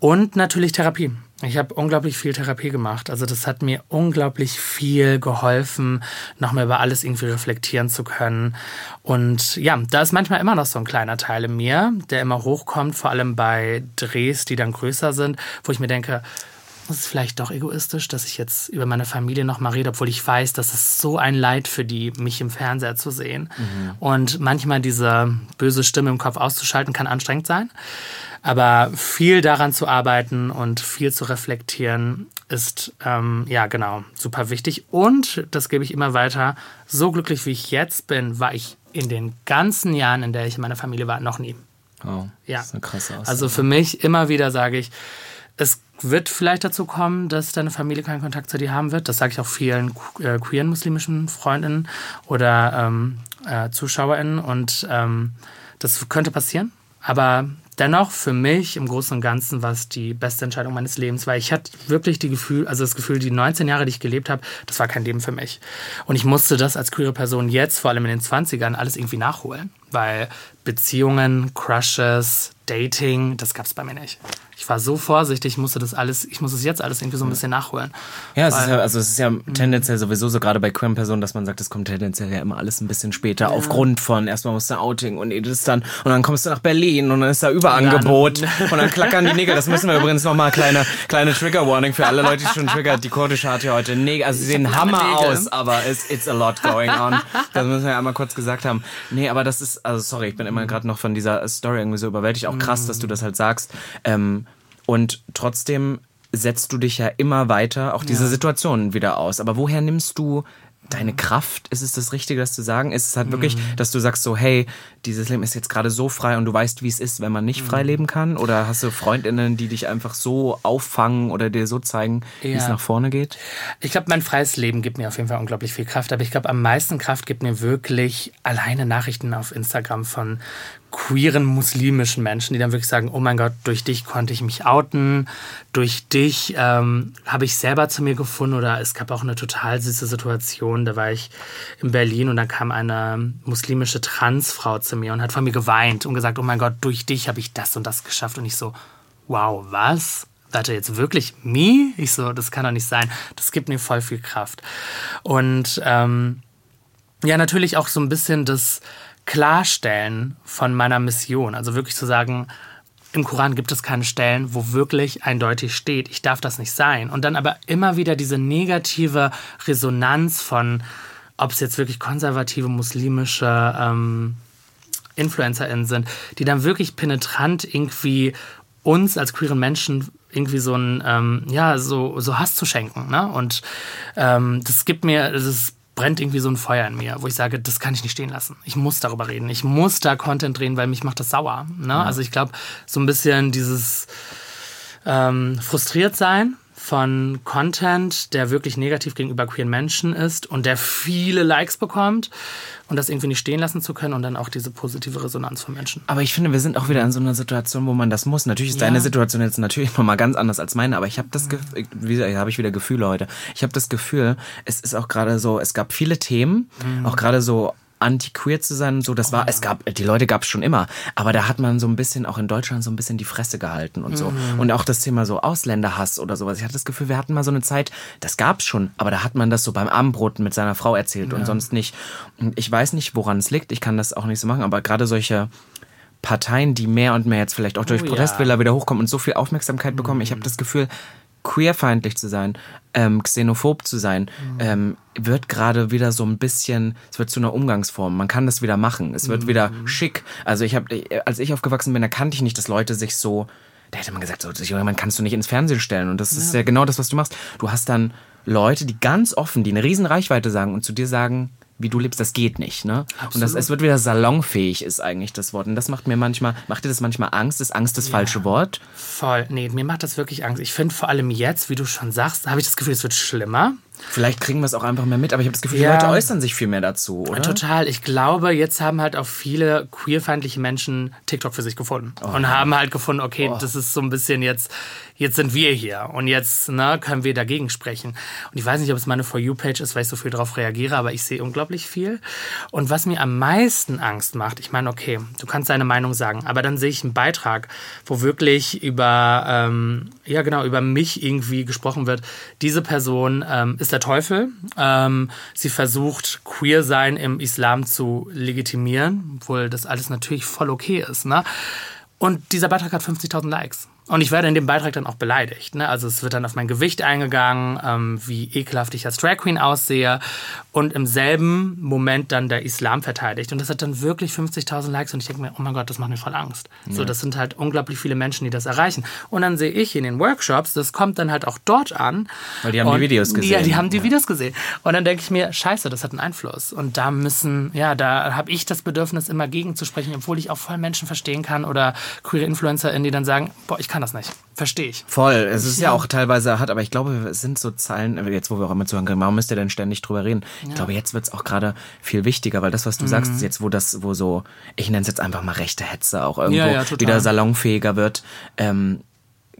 S1: Und natürlich Therapie. Ich habe unglaublich viel Therapie gemacht. Also das hat mir unglaublich viel geholfen, nochmal über alles irgendwie reflektieren zu können. Und ja, da ist manchmal immer noch so ein kleiner Teil in mir, der immer hochkommt, vor allem bei Drehs, die dann größer sind, wo ich mir denke, das ist vielleicht doch egoistisch, dass ich jetzt über meine Familie nochmal rede, obwohl ich weiß, dass es so ein Leid für die, mich im Fernseher zu sehen. Mhm. Und manchmal diese böse Stimme im Kopf auszuschalten, kann anstrengend sein. Aber viel daran zu arbeiten und viel zu reflektieren, ist ähm, ja genau super wichtig. Und das gebe ich immer weiter. So glücklich wie ich jetzt bin, war ich in den ganzen Jahren, in der ich in meiner Familie war, noch nie.
S2: Oh,
S1: ja.
S2: Das ist eine krasse Aussage.
S1: Also für mich immer wieder sage ich, es wird vielleicht dazu kommen, dass deine Familie keinen Kontakt zu dir haben wird. Das sage ich auch vielen äh, queeren muslimischen Freundinnen oder ähm, äh, ZuschauerInnen. Und ähm, das könnte passieren. Aber dennoch für mich im Großen und Ganzen war es die beste Entscheidung meines Lebens, weil ich hatte wirklich die Gefühl, also das Gefühl, die 19 Jahre, die ich gelebt habe, das war kein Leben für mich. Und ich musste das als queere Person jetzt, vor allem in den 20ern, alles irgendwie nachholen, weil Beziehungen, Crushes, Dating, das gab es bei mir nicht ich war so vorsichtig, ich musste das alles, ich muss es jetzt alles irgendwie so ein bisschen nachholen.
S2: Ja, es ist ja, also es ist ja tendenziell sowieso so gerade bei queeren Personen, dass man sagt, es kommt tendenziell ja immer alles ein bisschen später ja. aufgrund von erstmal musst du Outing und das dann und dann kommst du nach Berlin und dann ist da Überangebot ja, und dann klackern die Nägel. Das müssen wir übrigens nochmal kleine kleine Trigger Warning für alle Leute, die schon triggert. Die kurdische hat ja heute Nägel, also sie sehen Hammer aus, aber it's, it's a lot going on. Das müssen wir ja einmal kurz gesagt haben. Nee, aber das ist, also sorry, ich bin immer gerade noch von dieser Story irgendwie so überwältigt. Auch krass, dass du das halt sagst. Ähm, und trotzdem setzt du dich ja immer weiter auch diese ja. Situationen wieder aus. Aber woher nimmst du deine Kraft? Ist es das Richtige, das zu sagen? Ist es halt wirklich, mhm. dass du sagst so, hey, dieses Leben ist jetzt gerade so frei und du weißt, wie es ist, wenn man nicht frei mhm. leben kann? Oder hast du Freundinnen, die dich einfach so auffangen oder dir so zeigen, ja. wie es nach vorne geht?
S1: Ich glaube, mein freies Leben gibt mir auf jeden Fall unglaublich viel Kraft. Aber ich glaube, am meisten Kraft gibt mir wirklich alleine Nachrichten auf Instagram von queeren muslimischen Menschen, die dann wirklich sagen, oh mein Gott, durch dich konnte ich mich outen, durch dich ähm, habe ich selber zu mir gefunden oder es gab auch eine total süße Situation, da war ich in Berlin und da kam eine muslimische Transfrau zu mir und hat von mir geweint und gesagt, oh mein Gott, durch dich habe ich das und das geschafft und ich so, wow, was? Warte, jetzt wirklich me? Ich so, das kann doch nicht sein. Das gibt mir voll viel Kraft. Und ähm, ja, natürlich auch so ein bisschen das Klarstellen von meiner Mission. Also wirklich zu sagen, im Koran gibt es keine Stellen, wo wirklich eindeutig steht, ich darf das nicht sein. Und dann aber immer wieder diese negative Resonanz von, ob es jetzt wirklich konservative muslimische ähm, InfluencerInnen sind, die dann wirklich penetrant irgendwie uns als queeren Menschen irgendwie so ein, ähm, ja, so, so Hass zu schenken. Ne? Und ähm, das gibt mir, das brennt irgendwie so ein Feuer in mir, wo ich sage, das kann ich nicht stehen lassen. Ich muss darüber reden. Ich muss da Content drehen, weil mich macht das sauer. Ne? Ja. Also ich glaube, so ein bisschen dieses ähm, frustriert sein von Content, der wirklich negativ gegenüber queeren Menschen ist und der viele Likes bekommt und das irgendwie nicht stehen lassen zu können und dann auch diese positive Resonanz von Menschen.
S2: Aber ich finde, wir sind auch wieder in so einer Situation, wo man das muss. Natürlich ist ja. deine Situation jetzt natürlich nochmal ganz anders als meine, aber ich habe das Gefühl, habe ich wieder Gefühle heute. Ich habe das Gefühl, es ist auch gerade so, es gab viele Themen, mhm. auch gerade so anti-queer zu sein und so, das war, oh. es gab, die Leute gab es schon immer, aber da hat man so ein bisschen, auch in Deutschland so ein bisschen die Fresse gehalten und so. Mhm. Und auch das Thema so Ausländerhass oder sowas. Ich hatte das Gefühl, wir hatten mal so eine Zeit, das gab es schon, aber da hat man das so beim Abendbrot mit seiner Frau erzählt ja. und sonst nicht. Und ich weiß nicht, woran es liegt, ich kann das auch nicht so machen, aber gerade solche Parteien, die mehr und mehr jetzt vielleicht auch durch oh, Protestwähler ja. wieder hochkommen und so viel Aufmerksamkeit bekommen, ich habe mhm. das Gefühl, queerfeindlich zu sein, ähm, xenophob zu sein, mhm. ähm, wird gerade wieder so ein bisschen, es wird zu einer Umgangsform. Man kann das wieder machen. Es wird mhm. wieder schick. Also ich habe, als ich aufgewachsen bin, da kannte ich nicht, dass Leute sich so, da hätte man gesagt, so, man kannst du nicht ins Fernsehen stellen. Und das ja. ist ja genau das, was du machst. Du hast dann Leute, die ganz offen, die eine riesen Reichweite sagen und zu dir sagen, wie du lebst, das geht nicht. Ne? Absolut. Und das, es wird wieder salonfähig, ist eigentlich das Wort. Und das macht mir manchmal, macht dir das manchmal Angst? Ist Angst das ja. falsche Wort?
S1: Voll. Nee, mir macht das wirklich Angst. Ich finde vor allem jetzt, wie du schon sagst, habe ich das Gefühl, es wird schlimmer.
S2: Vielleicht kriegen wir es auch einfach mehr mit, aber ich habe das Gefühl, ja. die Leute äußern sich viel mehr dazu, oder?
S1: Total. Ich glaube, jetzt haben halt auch viele queerfeindliche Menschen TikTok für sich gefunden. Oh. Und haben halt gefunden, okay, oh. das ist so ein bisschen jetzt, jetzt sind wir hier und jetzt ne, können wir dagegen sprechen. Und ich weiß nicht, ob es meine For You-Page ist, weil ich so viel darauf reagiere, aber ich sehe unglaublich viel. Und was mir am meisten Angst macht, ich meine, okay, du kannst deine Meinung sagen, aber dann sehe ich einen Beitrag, wo wirklich über, ähm, ja genau, über mich irgendwie gesprochen wird. Diese Person ähm, ist ist der Teufel. Ähm, sie versucht, queer sein im Islam zu legitimieren, obwohl das alles natürlich voll okay ist. Ne? Und dieser Beitrag hat 50.000 Likes. Und ich werde in dem Beitrag dann auch beleidigt. Ne? Also es wird dann auf mein Gewicht eingegangen, ähm, wie ekelhaft ich als Drag Queen aussehe und im selben Moment dann der Islam verteidigt. Und das hat dann wirklich 50.000 Likes und ich denke mir, oh mein Gott, das macht mir voll Angst. Ja. So, das sind halt unglaublich viele Menschen, die das erreichen. Und dann sehe ich in den Workshops, das kommt dann halt auch dort an.
S2: Weil die haben die Videos gesehen.
S1: Ja, die haben die Videos gesehen. Und dann denke ich mir, scheiße, das hat einen Einfluss. Und da müssen, ja, da habe ich das Bedürfnis, immer gegenzusprechen, obwohl ich auch voll Menschen verstehen kann oder queere InfluencerInnen, die dann sagen, boah, ich kann das nicht. Verstehe ich.
S2: Voll. Es ist ja. ja. auch teilweise hart, aber ich glaube, es sind so Zahlen, jetzt wo wir auch immer zuhören können, warum müsst ihr denn ständig drüber reden? Ja. Ich glaube, jetzt wird es auch gerade viel wichtiger, weil das, was du mhm. sagst, jetzt, wo das, wo so, ich nenne es jetzt einfach mal rechte Hetze auch irgendwo ja, wieder salonfähiger wird, ähm,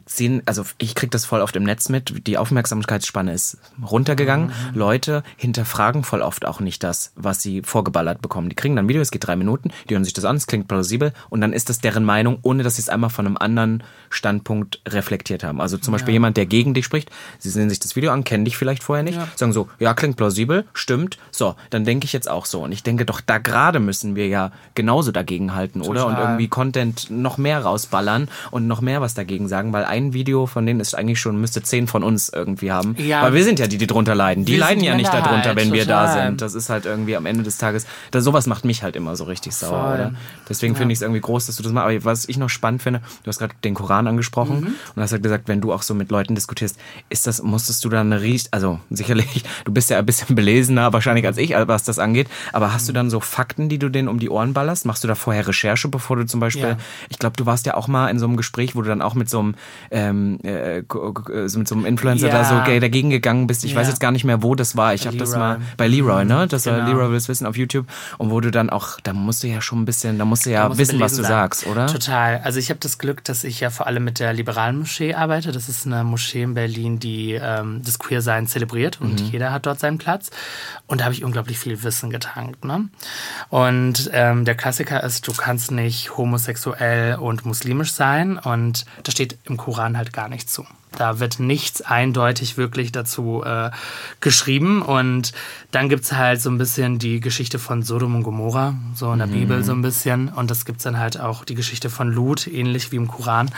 S2: sehen, also ich kriege das voll oft im Netz mit, die Aufmerksamkeitsspanne ist runtergegangen. Mhm. Leute hinterfragen voll oft auch nicht das, was sie vorgeballert bekommen. Die kriegen dann ein Video, es geht drei Minuten, die hören sich das an, es klingt plausibel und dann ist das deren Meinung, ohne dass sie es einmal von einem anderen Standpunkt reflektiert haben. Also zum Beispiel jemand, der gegen dich spricht, sie sehen sich das Video an, kennen dich vielleicht vorher nicht, ja. sagen so, ja, klingt plausibel, stimmt, so, dann denke ich jetzt auch so. Und ich denke doch, da gerade müssen wir ja genauso dagegen halten, Total. oder? Und irgendwie Content noch mehr rausballern und noch mehr was dagegen sagen, weil ein Video von denen ist eigentlich schon, müsste zehn von uns irgendwie haben. Ja. Weil wir sind ja die, die drunter leiden. Die leiden ja nicht darunter, wenn Total. wir da sind. Das ist halt irgendwie am Ende des Tages, das, sowas macht mich halt immer so richtig sauer, Voll. oder? Deswegen ja. finde ich es irgendwie groß, dass du das machst. Aber was ich noch spannend finde, du hast gerade den Koran angesprochen mhm. und hast halt gesagt, wenn du auch so mit Leuten diskutierst, ist das, musstest du dann riecht, also sicherlich, du bist ja ein bisschen belesener wahrscheinlich als ich, was das angeht, aber hast mhm. du dann so Fakten, die du denen um die Ohren ballerst? Machst du da vorher Recherche, bevor du zum Beispiel, ja. ich glaube, du warst ja auch mal in so einem Gespräch, wo du dann auch mit so einem ähm, ähm, äh, mit so einem Influencer ja. da so dagegen gegangen bist. Ich ja. weiß jetzt gar nicht mehr, wo das war. Ich habe das mal bei Leroy, ne? Das genau. war Leroy will's wissen auf YouTube. Und wo du dann auch, da musst du ja schon ein bisschen, da musst du ja musst wissen, was du sein. sagst, oder?
S1: Total. Also ich habe das Glück, dass ich ja vor allem mit der liberalen Moschee arbeite. Das ist eine Moschee in Berlin, die ähm, das Queersein zelebriert und mhm. jeder hat dort seinen Platz. Und da habe ich unglaublich viel Wissen getankt. Ne? Und ähm, der Klassiker ist, du kannst nicht homosexuell und muslimisch sein. Und da steht im Koran halt gar nichts zu. Da wird nichts eindeutig wirklich dazu äh, geschrieben. Und dann gibt es halt so ein bisschen die Geschichte von Sodom und Gomorra, so in der mhm. Bibel so ein bisschen. Und das gibt es dann halt auch die Geschichte von Lut, ähnlich wie im Koran.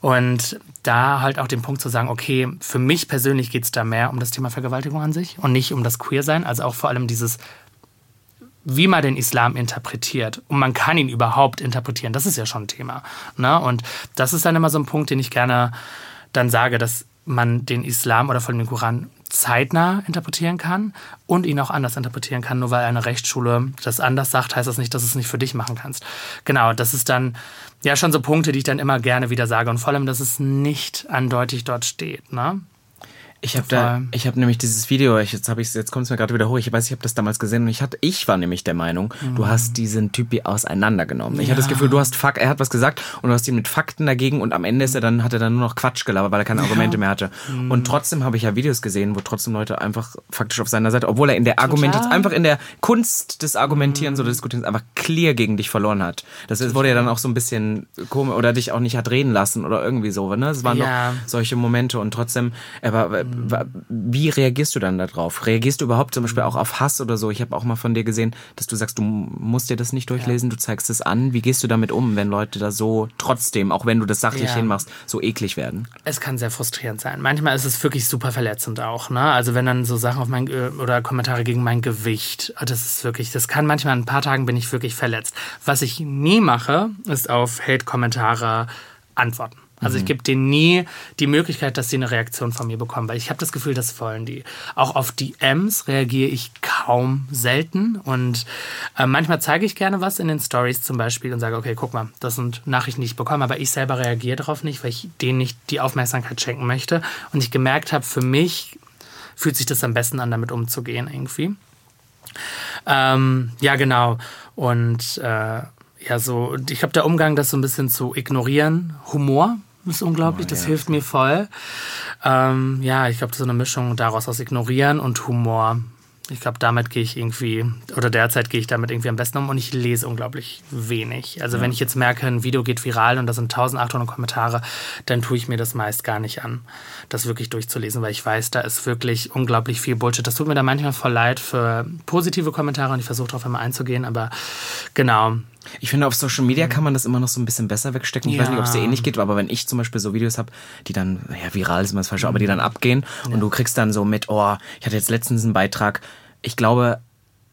S1: Und da halt auch den Punkt zu sagen, okay, für mich persönlich geht es da mehr um das Thema Vergewaltigung an sich und nicht um das Queersein. Also auch vor allem dieses wie man den Islam interpretiert. Und man kann ihn überhaupt interpretieren. Das ist ja schon ein Thema. Ne? Und das ist dann immer so ein Punkt, den ich gerne dann sage, dass man den Islam oder vor allem den Koran zeitnah interpretieren kann und ihn auch anders interpretieren kann. Nur weil eine Rechtsschule das anders sagt, heißt das nicht, dass du es nicht für dich machen kannst. Genau, das ist dann ja schon so Punkte, die ich dann immer gerne wieder sage. Und vor allem, dass es nicht eindeutig dort steht. Ne?
S2: Ich habe da, ich habe nämlich dieses Video, ich, jetzt habe ich jetzt kommt es mir gerade wieder hoch. Ich weiß, ich habe das damals gesehen und ich hatte, ich war nämlich der Meinung, mhm. du hast diesen Typi auseinandergenommen. Ich hatte das Gefühl, du hast Fakt, er hat was gesagt und du hast ihn mit Fakten dagegen und am Ende ist er dann hat er dann nur noch Quatsch gelabert, weil er keine Argumente ja. mehr hatte. Mhm. Und trotzdem habe ich ja Videos gesehen, wo trotzdem Leute einfach faktisch auf seiner Seite, obwohl er in der Argumentation, einfach in der Kunst des Argumentierens mhm. oder Diskutierens einfach clear gegen dich verloren hat. Das Total. wurde ja dann auch so ein bisschen komisch oder dich auch nicht hat reden lassen oder irgendwie so, ne? Es waren ja. noch solche Momente und trotzdem, er war wie reagierst du dann darauf? Reagierst du überhaupt zum Beispiel auch auf Hass oder so? Ich habe auch mal von dir gesehen, dass du sagst, du musst dir das nicht durchlesen, ja. du zeigst es an. Wie gehst du damit um, wenn Leute da so trotzdem, auch wenn du das sachlich ja. hinmachst, so eklig werden?
S1: Es kann sehr frustrierend sein. Manchmal ist es wirklich super verletzend auch. Ne? Also wenn dann so Sachen auf mein oder Kommentare gegen mein Gewicht, das ist wirklich, das kann manchmal in ein paar Tagen bin ich wirklich verletzt. Was ich nie mache, ist auf Hate-Kommentare antworten. Also mhm. ich gebe denen nie die Möglichkeit, dass sie eine Reaktion von mir bekommen, weil ich habe das Gefühl, das wollen die. Auch auf DMs reagiere ich kaum selten und äh, manchmal zeige ich gerne was in den Stories zum Beispiel und sage, okay, guck mal, das sind Nachrichten, die ich bekomme, aber ich selber reagiere darauf nicht, weil ich denen nicht die Aufmerksamkeit schenken möchte und ich gemerkt habe, für mich fühlt sich das am besten an, damit umzugehen irgendwie. Ähm, ja, genau. Und äh, ja, so, ich glaube, der Umgang, das so ein bisschen zu ignorieren, Humor ist unglaublich, oh, das ja. hilft mir voll. Ähm, ja, ich glaube, das ist so eine Mischung daraus aus Ignorieren und Humor. Ich glaube, damit gehe ich irgendwie, oder derzeit gehe ich damit irgendwie am besten um und ich lese unglaublich wenig. Also ja. wenn ich jetzt merke, ein Video geht viral und da sind 1800 Kommentare, dann tue ich mir das meist gar nicht an, das wirklich durchzulesen, weil ich weiß, da ist wirklich unglaublich viel Bullshit. Das tut mir da manchmal voll leid für positive Kommentare und ich versuche darauf immer einzugehen, aber genau,
S2: Ich finde, auf Social Media kann man das immer noch so ein bisschen besser wegstecken. Ich weiß
S1: Ja.
S2: nicht, ob es dir ähnlich geht, aber wenn ich zum Beispiel so Videos habe, die dann, ja, viral ist immer das Falsche, aber die dann abgehen und du kriegst dann so mit, oh, ich hatte jetzt letztens einen Beitrag, ich glaube,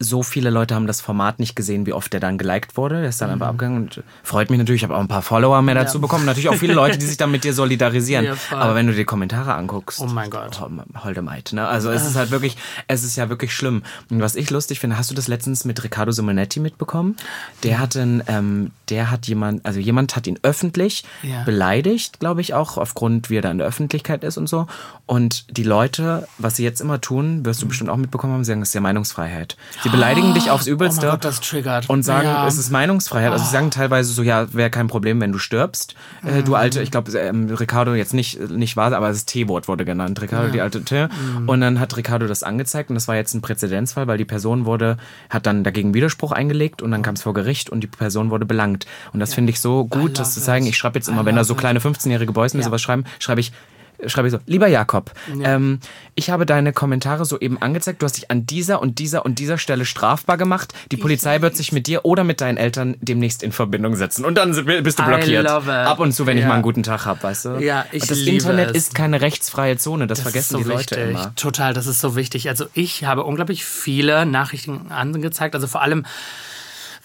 S2: so viele Leute haben das Format nicht gesehen, wie oft der dann geliked wurde. Der ist dann einfach abgegangen und freut mich natürlich. Ich habe auch ein paar Follower mehr dazu bekommen. Natürlich auch viele Leute, die sich dann mit dir solidarisieren.
S1: Ja.
S2: Aber wenn du dir Kommentare anguckst.
S1: Oh mein Gott.
S2: Oh, holde Maid, ne? Also es ist halt wirklich, es ist ja wirklich schlimm. Und was ich lustig finde, hast du das letztens mit Riccardo Simonetti mitbekommen? Der hat einen, ähm, der hat jemand, also jemand hat ihn öffentlich
S1: Ja.
S2: beleidigt, glaube ich auch, aufgrund wie er da in der Öffentlichkeit ist und so. Und die Leute, was sie jetzt immer tun, wirst du bestimmt auch mitbekommen haben, sie sagen, es ist ja Meinungsfreiheit. Sie beleidigen dich aufs Übelste.
S1: Oh mein Gott, das triggert.
S2: Und sagen,
S1: Ja.
S2: es ist Meinungsfreiheit. Also sie sagen teilweise so, ja, wäre kein Problem, wenn du stirbst. Äh,
S1: Mhm.
S2: du alte, ich glaube, ähm, Ricardo jetzt nicht, nicht wahr, aber das T-Wort wurde genannt. Ricardo, die alte T.
S1: Mhm.
S2: Und dann hat Ricardo das angezeigt und das war jetzt ein Präzedenzfall, weil die Person wurde, hat dann dagegen Widerspruch eingelegt und dann kam es vor Gericht und die Person wurde belangt. Und das finde ich so gut, das zu zeigen. Ich schreibe jetzt immer, wenn da so kleine 15-jährige Boys mir
S1: Ja.
S2: sowas schreiben, schreibe ich, schreibe ich so, lieber Jakob, ähm, ich habe deine Kommentare soeben angezeigt, du hast dich an dieser und dieser und dieser Stelle strafbar gemacht. Die Polizei wird sich mit dir oder mit deinen Eltern demnächst in Verbindung setzen. Und dann bist du blockiert. Ab und zu, wenn ich
S1: Ja.
S2: mal einen guten Tag habe, weißt du?
S1: Ja, ich
S2: und das
S1: liebe
S2: Internet
S1: es.
S2: ist keine rechtsfreie Zone, das,
S1: Das
S2: vergessen
S1: so
S2: die Leute
S1: wichtig.
S2: immer.
S1: Total, das ist so wichtig. Also ich habe unglaublich viele Nachrichten angezeigt. Also vor allem,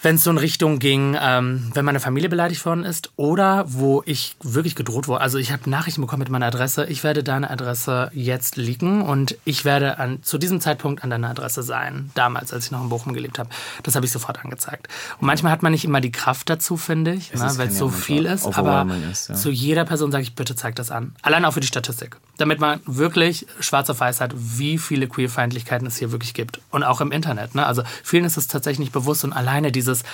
S1: wenn es so in Richtung ging, ähm, wenn meine Familie beleidigt worden ist oder wo ich wirklich gedroht wurde. Also ich habe Nachrichten bekommen mit meiner Adresse. Ich werde deine Adresse jetzt leaken und ich werde an, zu diesem Zeitpunkt an deiner Adresse sein. Damals, als ich noch in Bochum gelebt habe. Das habe ich sofort angezeigt. Und manchmal hat man nicht immer die Kraft dazu, finde ich, ne, weil es so viel ist. Aber
S2: ist, ja.
S1: zu jeder Person sage ich, bitte zeig das an. Allein auch für die Statistik. Damit man wirklich schwarz auf weiß hat, wie viele Queerfeindlichkeiten es hier wirklich gibt. Und auch im Internet. Ne? Also vielen ist es tatsächlich nicht bewusst und alleine dieses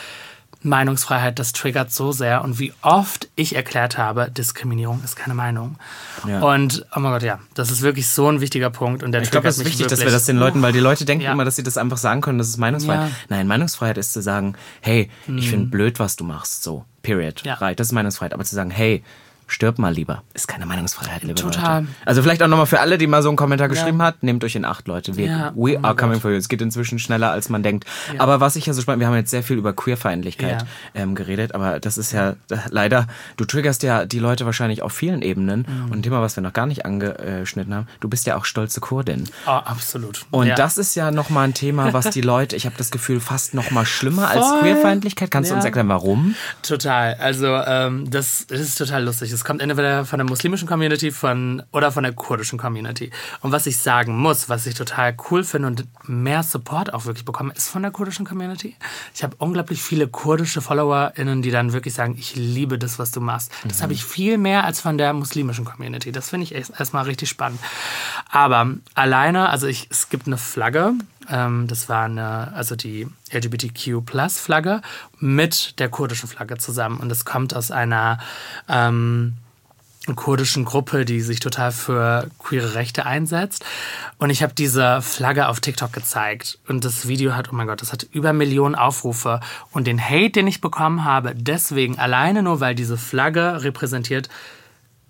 S1: Meinungsfreiheit, das triggert so sehr. Und wie oft ich erklärt habe, Diskriminierung ist keine Meinung.
S2: Ja.
S1: Und, oh mein Gott, ja, das ist wirklich so ein wichtiger Punkt. Und der
S2: Ich glaube, es ist wichtig, dass wir
S1: wirklich.
S2: das den Leuten, weil die Leute denken
S1: Ja.
S2: immer, dass sie das einfach sagen können, das ist Meinungsfreiheit.
S1: Ja.
S2: Nein, Meinungsfreiheit ist zu sagen, hey, ich finde blöd, was du machst, so, period.
S1: Ja.
S2: Right, das ist Meinungsfreiheit. Aber zu sagen, hey, stirb mal lieber, ist keine Meinungsfreiheit, liebe
S1: Total.
S2: Leute. Also vielleicht auch nochmal für alle, die mal so einen Kommentar geschrieben hat, nehmt euch in acht, Leute. Wir,
S1: Ja,
S2: we
S1: oh
S2: are coming
S1: Gott.
S2: for you. Es geht inzwischen schneller, als man denkt. Aber was ich ja so spannend, wir haben jetzt sehr viel über Queerfeindlichkeit
S1: Ja.
S2: ähm, geredet, aber das ist ja leider, du triggerst ja die Leute wahrscheinlich auf vielen Ebenen.
S1: Mhm.
S2: Und ein Thema, was wir noch gar nicht angeschnitten haben, du bist ja auch stolze Kurdin.
S1: Oh, absolut.
S2: Und
S1: ja.
S2: das ist ja nochmal ein Thema, was die Leute, ich habe das Gefühl, fast nochmal schlimmer als
S1: Voll.
S2: Queerfeindlichkeit. Kannst du uns
S1: Ja.
S2: erklären, warum?
S1: Total. Also ähm, das, das ist total lustig. Es kommt entweder von der muslimischen Community von, oder von der kurdischen Community. Und was ich sagen muss, was ich total cool finde und mehr Support auch wirklich bekomme, ist von der kurdischen Community. Ich habe unglaublich viele kurdische FollowerInnen, die dann wirklich sagen, ich liebe das, was du machst. Das habe ich viel mehr als von der muslimischen Community. Das finde ich erst- erstmal richtig spannend. Aber alleine, also ich, es gibt eine Flagge, ähm, das war eine, also die LGBTQ-Plus-Flagge mit der kurdischen Flagge zusammen. Und das kommt aus einer ähm, kurdischen Gruppe, die sich total für queere Rechte einsetzt. Und ich habe diese Flagge auf TikTok gezeigt. Und das Video hat, oh mein Gott, das hat über Millionen Aufrufe. Und den Hate, den ich bekommen habe, deswegen alleine nur, weil diese Flagge repräsentiert,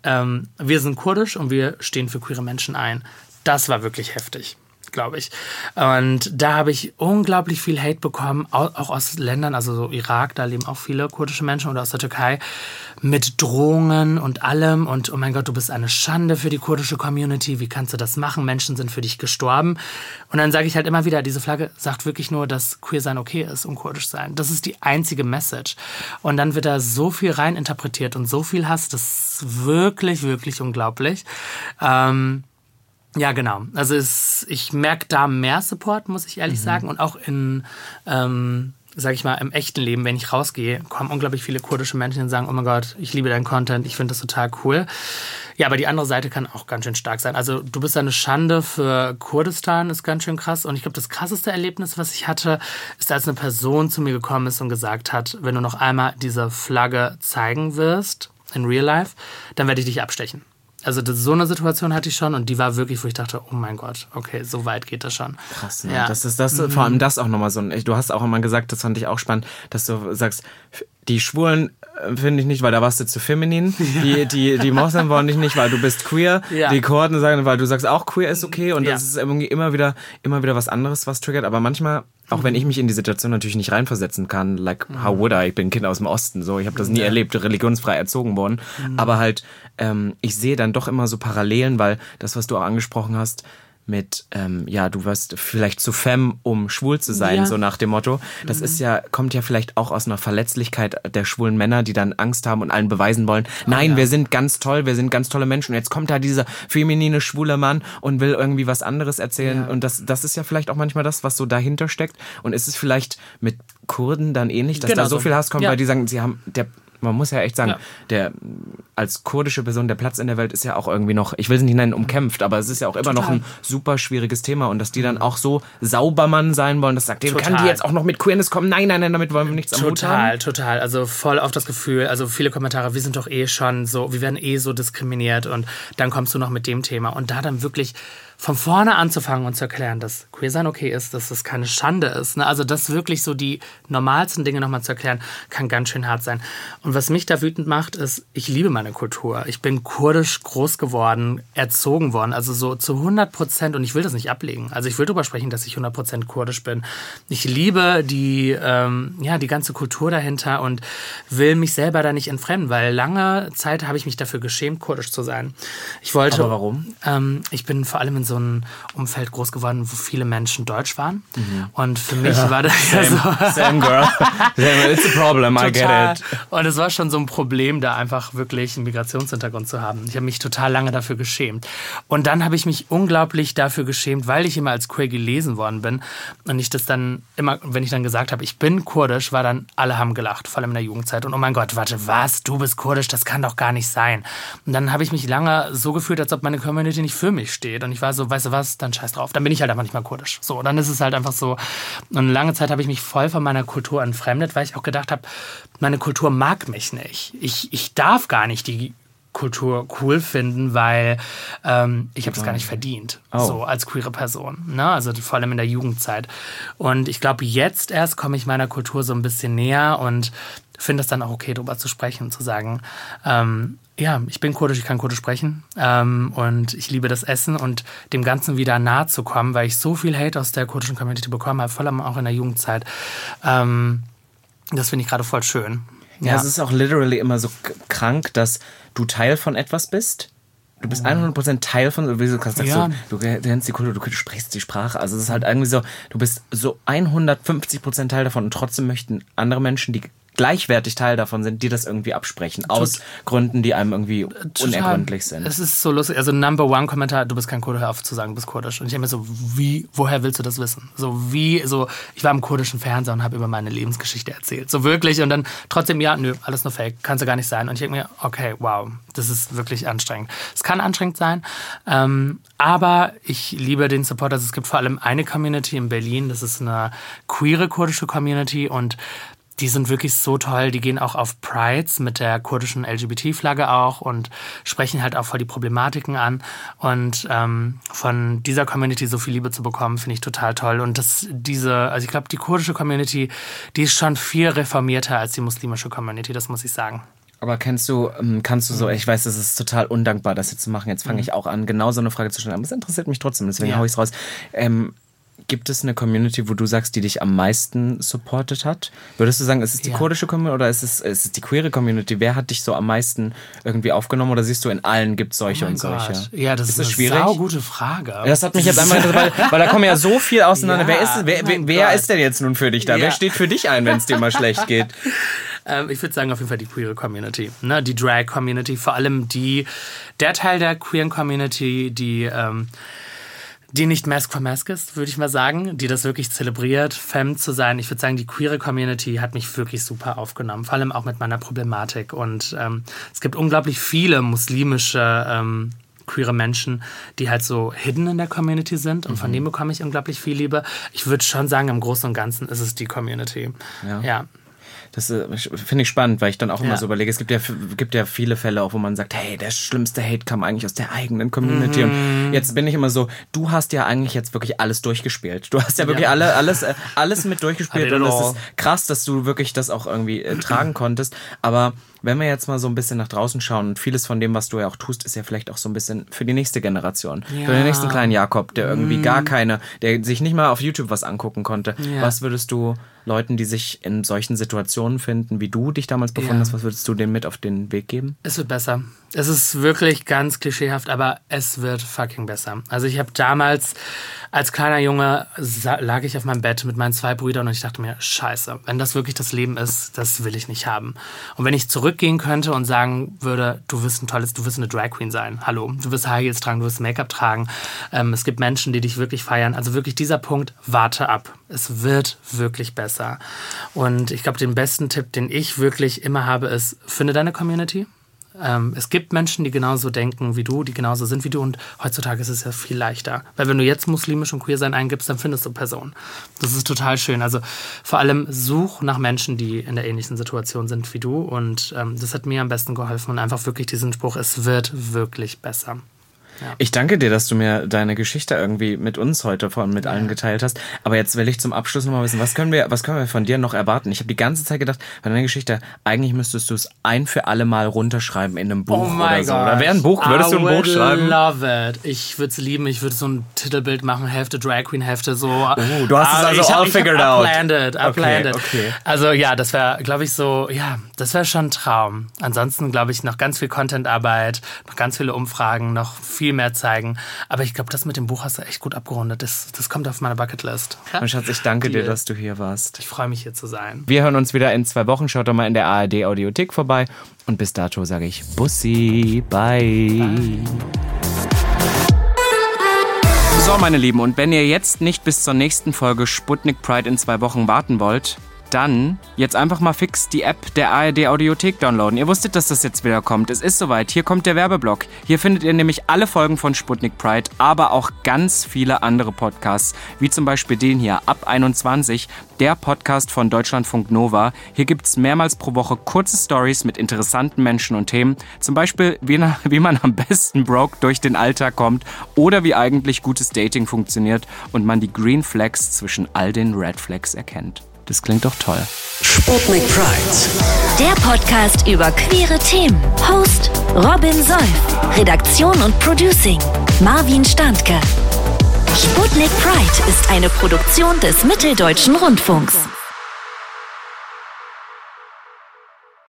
S1: ähm, wir sind kurdisch und wir stehen für queere Menschen ein. Das war wirklich heftig, glaube ich. Und da habe ich unglaublich viel Hate bekommen, au- auch aus Ländern, also so Irak, da leben auch viele kurdische Menschen oder aus der Türkei, mit Drohungen und allem. Und oh mein Gott, du bist eine Schande für die kurdische Community. Wie kannst du das machen? Menschen sind für dich gestorben. Und dann sage ich halt immer wieder, diese Flagge sagt wirklich nur, dass queer sein okay ist und kurdisch sein. Das ist die einzige Message. Und dann wird da so viel rein interpretiert und so viel Hass. Das ist wirklich, wirklich unglaublich. Ähm, ja, genau. Also es, ich merke da mehr Support, muss ich ehrlich sagen. Und auch in, ähm, sag ich mal, im echten Leben, wenn ich rausgehe, kommen unglaublich viele kurdische Menschen und sagen, oh mein Gott, ich liebe deinen Content, ich finde das total cool. Ja, aber die andere Seite kann auch ganz schön stark sein. Also du bist eine Schande für Kurdistan, ist ganz schön krass. Und ich glaube, das krasseste Erlebnis, was ich hatte, ist, als eine Person zu mir gekommen ist und gesagt hat, wenn du noch einmal diese Flagge zeigen wirst, in real life, dann werde ich dich abstechen. Also das, so eine Situation hatte ich schon und die war wirklich, wo ich dachte, oh mein Gott, okay, so weit geht das schon.
S2: Krass, ne?
S1: Ja.
S2: Das ist das, vor allem das auch nochmal so ein, du hast auch immer gesagt, das fand ich auch spannend, dass du sagst, Die Schwulen äh, finde ich nicht, weil da warst du zu feminin. Die, die, die Moslem wollen dich nicht, weil du bist queer.
S1: Ja.
S2: Die Kurden sagen, weil du sagst auch queer ist okay. Und
S1: Ja.
S2: das ist irgendwie immer wieder, immer wieder was anderes, was triggert. Aber manchmal, auch wenn ich mich in die Situation natürlich nicht reinversetzen kann, like, how would I? Ich bin ein Kind aus dem Osten, so. Ich habe das nie erlebt, religionsfrei erzogen worden. Aber halt, ähm, ich sehe dann doch immer so Parallelen, weil das, was du auch angesprochen hast, mit, ähm, ja, du wirst vielleicht zu femme, um schwul zu sein,
S1: Ja.
S2: so nach dem Motto. Das ist ja, kommt ja vielleicht auch aus einer Verletzlichkeit der schwulen Männer, die dann Angst haben und allen beweisen wollen, nein, wir sind ganz toll, wir sind ganz tolle Menschen. Und jetzt kommt da dieser feminine schwule Mann und will irgendwie was anderes erzählen.
S1: Ja.
S2: Und das, das ist ja vielleicht auch manchmal das, was so dahinter steckt. Und ist es vielleicht mit Kurden dann ähnlich, dass
S1: Genau
S2: da so viel Hass kommt,
S1: Ja.
S2: weil die sagen, sie haben, der, man muss ja echt sagen,
S1: Ja.
S2: der als kurdische Person, der Platz in der Welt ist ja auch irgendwie noch, ich will es nicht nennen, umkämpft, aber es ist ja auch immer noch
S1: Total.
S2: ein super schwieriges Thema und dass die dann auch so Saubermann sein wollen, das sagt, dem kann die
S1: Total.
S2: jetzt auch noch mit Queerness kommen. Nein, nein, nein, damit wollen wir nichts am Hut haben.
S1: Total, total. Also voll auf das Gefühl, also viele Kommentare, wir sind doch eh schon so, wir werden eh so diskriminiert und dann kommst du noch mit dem Thema und da dann wirklich von vorne anzufangen und zu erklären, dass queer sein okay ist, dass das keine Schande ist. Ne? Also das wirklich so die normalsten Dinge nochmal zu erklären, kann ganz schön hart sein. Und was mich da wütend macht, ist, ich liebe meine Kultur. Ich bin kurdisch groß geworden, erzogen worden, also so zu 100 Prozent und ich will das nicht ablegen. Also ich will darüber sprechen, dass ich 100 Prozent kurdisch bin. Ich liebe die, ähm, ja, die ganze Kultur dahinter und will mich selber da nicht entfremden, weil lange Zeit habe ich mich dafür geschämt, kurdisch zu sein. Ich wollte.
S2: Aber warum?
S1: Ähm, ich bin vor allem in so einem Umfeld groß geworden, wo viele Menschen deutsch waren.
S2: Mhm.
S1: Und für mich war das ja so.
S2: Same girl. Same, it's a problem, I
S1: Total.
S2: get it.
S1: Und es war schon so ein Problem, da einfach wirklich einen Migrationshintergrund zu haben. Ich habe mich total lange dafür geschämt. Und dann habe ich mich unglaublich dafür geschämt, weil ich immer als queer gelesen worden bin. Und ich das dann immer, wenn ich dann gesagt habe, ich bin kurdisch, war dann, alle haben gelacht, vor allem in der Jugendzeit. Und oh mein Gott, warte, was? Du bist kurdisch? Das kann doch gar nicht sein. Und dann habe ich mich lange so gefühlt, als ob meine Community nicht für mich steht. Und ich war so, weißt du was, dann scheiß drauf. Dann bin ich halt einfach nicht mal kurdisch. So, dann ist es halt einfach so. Und lange Zeit habe ich mich voll von meiner Kultur entfremdet, weil ich auch gedacht habe, meine Kultur mag mich nicht. Ich, ich darf gar nicht die Kultur cool finden, weil ähm, ich habe das gar nicht verdient, so als queere Person. Ne? Also vor allem in der Jugendzeit. Und ich glaube, jetzt erst komme ich meiner Kultur so ein bisschen näher und finde es dann auch okay, darüber zu sprechen und zu sagen, ähm, ja, ich bin kurdisch, ich kann kurdisch sprechen ähm, und ich liebe das Essen und dem Ganzen wieder nahe zu kommen, weil ich so viel Hate aus der kurdischen Community bekommen habe, vor allem auch in der Jugendzeit. Ähm, das finde ich gerade voll schön.
S2: Ja, es ist auch literally immer so krank, dass du Teil von etwas bist. Du bist 100% Teil von, du kannst sagst,
S1: Ja.
S2: so, du kennst die Kultur, du sprichst die Sprache. Also es ist halt irgendwie so, du bist so 150% Teil davon und trotzdem möchten andere Menschen, die gleichwertig Teil davon sind, die das irgendwie absprechen. Aus Gründen, die einem irgendwie unergründlich sind.
S1: Es ist so lustig. Also Number One Kommentar, du bist kein Kurdisch, hör auf zu sagen, du bist kurdisch. Und ich denke mir so, wie, woher willst du das wissen? So wie, so, ich war im kurdischen Fernseher und habe über meine Lebensgeschichte erzählt. So wirklich. Und dann trotzdem, ja, nö, alles nur Fake, kannst du gar nicht sein. Und ich denke mir, okay, wow, das ist wirklich anstrengend. Es kann anstrengend sein, ähm, aber ich liebe den Support. Also es gibt vor allem eine Community in Berlin, das ist eine queere kurdische Community und die sind wirklich so toll. Die gehen auch auf Prides mit der kurdischen LGBT-Flagge auch und sprechen halt auch voll die Problematiken an. Und ähm, von dieser Community so viel Liebe zu bekommen, finde ich total toll. Und das, diese, also ich glaube, die kurdische Community, die ist schon viel reformierter als die muslimische Community, das muss ich sagen.
S2: Aber kennst du, ähm, kannst du so, ich weiß, es ist total undankbar, das jetzt zu machen. Jetzt fange ich auch an, genau so eine Frage zu stellen. Aber es interessiert mich trotzdem, deswegen
S1: Ja.
S2: hau ich es raus. Ähm, gibt es eine Community, wo du sagst, die dich am meisten supportet hat? Würdest du sagen, ist es die
S1: Ja.
S2: kurdische Community oder ist es, ist es die queere Community? Wer hat dich so am meisten irgendwie aufgenommen oder siehst du, in allen gibt es solche
S1: Oh
S2: und solche?
S1: Gott. Ja, das ist,
S2: das
S1: eine
S2: schwierig?
S1: saugute Frage.
S2: Das hat mich jetzt einmal interessiert, weil, weil da kommen ja so viel auseinander.
S1: Ja,
S2: wer ist, wer,
S1: oh
S2: wer, wer ist denn jetzt nun für dich da?
S1: Ja.
S2: Wer steht für dich ein, wenn es dir mal schlecht geht?
S1: Ähm, ich würde sagen, auf jeden Fall die queere Community. Ne? Die Drag-Community, vor allem die, der Teil der queeren Community, die, ähm, die nicht Mask for Mask ist, würde ich mal sagen, die das wirklich zelebriert, Femme zu sein. Ich würde sagen, die queere Community hat mich wirklich super aufgenommen, vor allem auch mit meiner Problematik. Und ähm, es gibt unglaublich viele muslimische ähm, queere Menschen, die halt so hidden in der Community sind und von denen bekomme ich unglaublich viel Liebe. Ich würde schon sagen, im Großen und Ganzen ist es die Community.
S2: Ja.
S1: ja.
S2: Das äh, finde ich spannend, weil ich dann auch immer
S1: Ja.
S2: so überlege, es gibt ja, gibt ja viele Fälle auch, wo man sagt, hey, der schlimmste Hate kam eigentlich aus der eigenen Community.
S1: Mhm.
S2: Und jetzt bin ich immer so, du hast ja eigentlich jetzt wirklich alles durchgespielt. Du hast ja wirklich alle, alles, äh, alles mit durchgespielt und es ist krass, dass du wirklich das auch irgendwie äh, tragen konntest. Aber wenn wir jetzt mal so ein bisschen nach draußen schauen und vieles von dem, was du ja auch tust, ist ja vielleicht auch so ein bisschen für die nächste Generation. Für den
S1: Ja.
S2: nächsten kleinen Jakob, der irgendwie gar keine, der sich nicht mal auf YouTube was angucken konnte.
S1: Ja.
S2: Was würdest du Leuten, die sich in solchen Situationen finden, wie du dich damals befunden
S1: Ja.
S2: hast, was würdest du denen mit auf den Weg geben?
S1: Es wird besser. Es ist wirklich ganz klischeehaft, aber es wird fucking besser. Also ich habe damals als kleiner Junge lag ich auf meinem Bett mit meinen zwei Brüdern und ich dachte mir, scheiße, wenn das wirklich das Leben ist, das will ich nicht haben. Und wenn ich zurückgehen könnte und sagen würde, du wirst ein tolles, du wirst eine Drag Queen sein. Hallo, du wirst High Heels tragen, du wirst Make-up tragen. Ähm, es gibt Menschen, die dich wirklich feiern. Also wirklich dieser Punkt, warte ab. Es wird wirklich besser. Und ich glaube, den besten Tipp, den ich wirklich immer habe, ist, finde deine Community. Ähm, es gibt Menschen, die genauso denken wie du, die genauso sind wie du und heutzutage ist es ja viel leichter. Weil wenn du jetzt muslimisch und queer sein eingibst, dann findest du Personen. Das ist total schön. Also vor allem such nach Menschen, die in der ähnlichen Situation sind wie du und ähm, das hat mir am besten geholfen und einfach wirklich diesen Spruch, es wird wirklich besser.
S2: Ich danke dir, dass du mir deine Geschichte irgendwie mit uns heute von mit allen geteilt hast. Aber jetzt will ich zum Abschluss nochmal wissen, was können wir, was können wir von dir noch erwarten? Ich habe die ganze Zeit gedacht, bei deiner Geschichte, eigentlich müsstest du es ein für alle Mal runterschreiben in einem Buch oder so. Oder wäre ein Buch, würdest du ein
S1: I
S2: Buch schreiben?
S1: love it. Ich würde es lieben. Ich würde so ein Titelbild machen, Hälfte Drag Queen, Hälfte so.
S2: Oh, du hast es
S1: Ah,
S2: also all
S1: hab
S2: figured out.
S1: Planned it, I
S2: Okay,
S1: planned it.
S2: okay.
S1: Also ja, das wäre, glaube ich, so, ja, das wäre schon ein Traum. Ansonsten, glaube ich, noch ganz viel Contentarbeit, noch ganz viele Umfragen, noch viel mehr zeigen. Aber ich glaube, das mit dem Buch hast du echt gut abgerundet. Das, das kommt auf meine Bucketlist.
S2: Und Schatz, ich danke dir,
S1: Deal.
S2: dass du hier warst.
S1: Ich freue mich hier zu sein.
S2: Wir hören uns wieder in zwei Wochen. Schaut doch mal in der ARD Audiothek vorbei. Und bis dato sage ich Bussi, bye. So, meine Lieben, und wenn ihr jetzt nicht bis zur nächsten Folge Sputnik Pride in zwei Wochen warten wollt, dann jetzt einfach mal fix die App der ARD Audiothek downloaden. Ihr wusstet, dass das jetzt wieder kommt. Es ist soweit. Hier kommt der Werbeblock. Hier findet ihr nämlich alle Folgen von Sputnik Pride, aber auch ganz viele andere Podcasts, wie zum Beispiel den hier, Ab 21, der Podcast von Deutschlandfunk Nova. Hier gibt's mehrmals pro Woche kurze Stories mit interessanten Menschen und Themen. Zum Beispiel, wie, na, wie man am besten broke durch den Alltag kommt oder wie eigentlich gutes Dating funktioniert und man die Green Flags zwischen all den Red Flags erkennt. Das klingt doch toll.
S4: Sputnik Pride.
S3: Der Podcast über queere Themen. Host Robin Solf. Redaktion und Producing Marvin Standke. Sputnik Pride ist eine Produktion des Mitteldeutschen Rundfunks.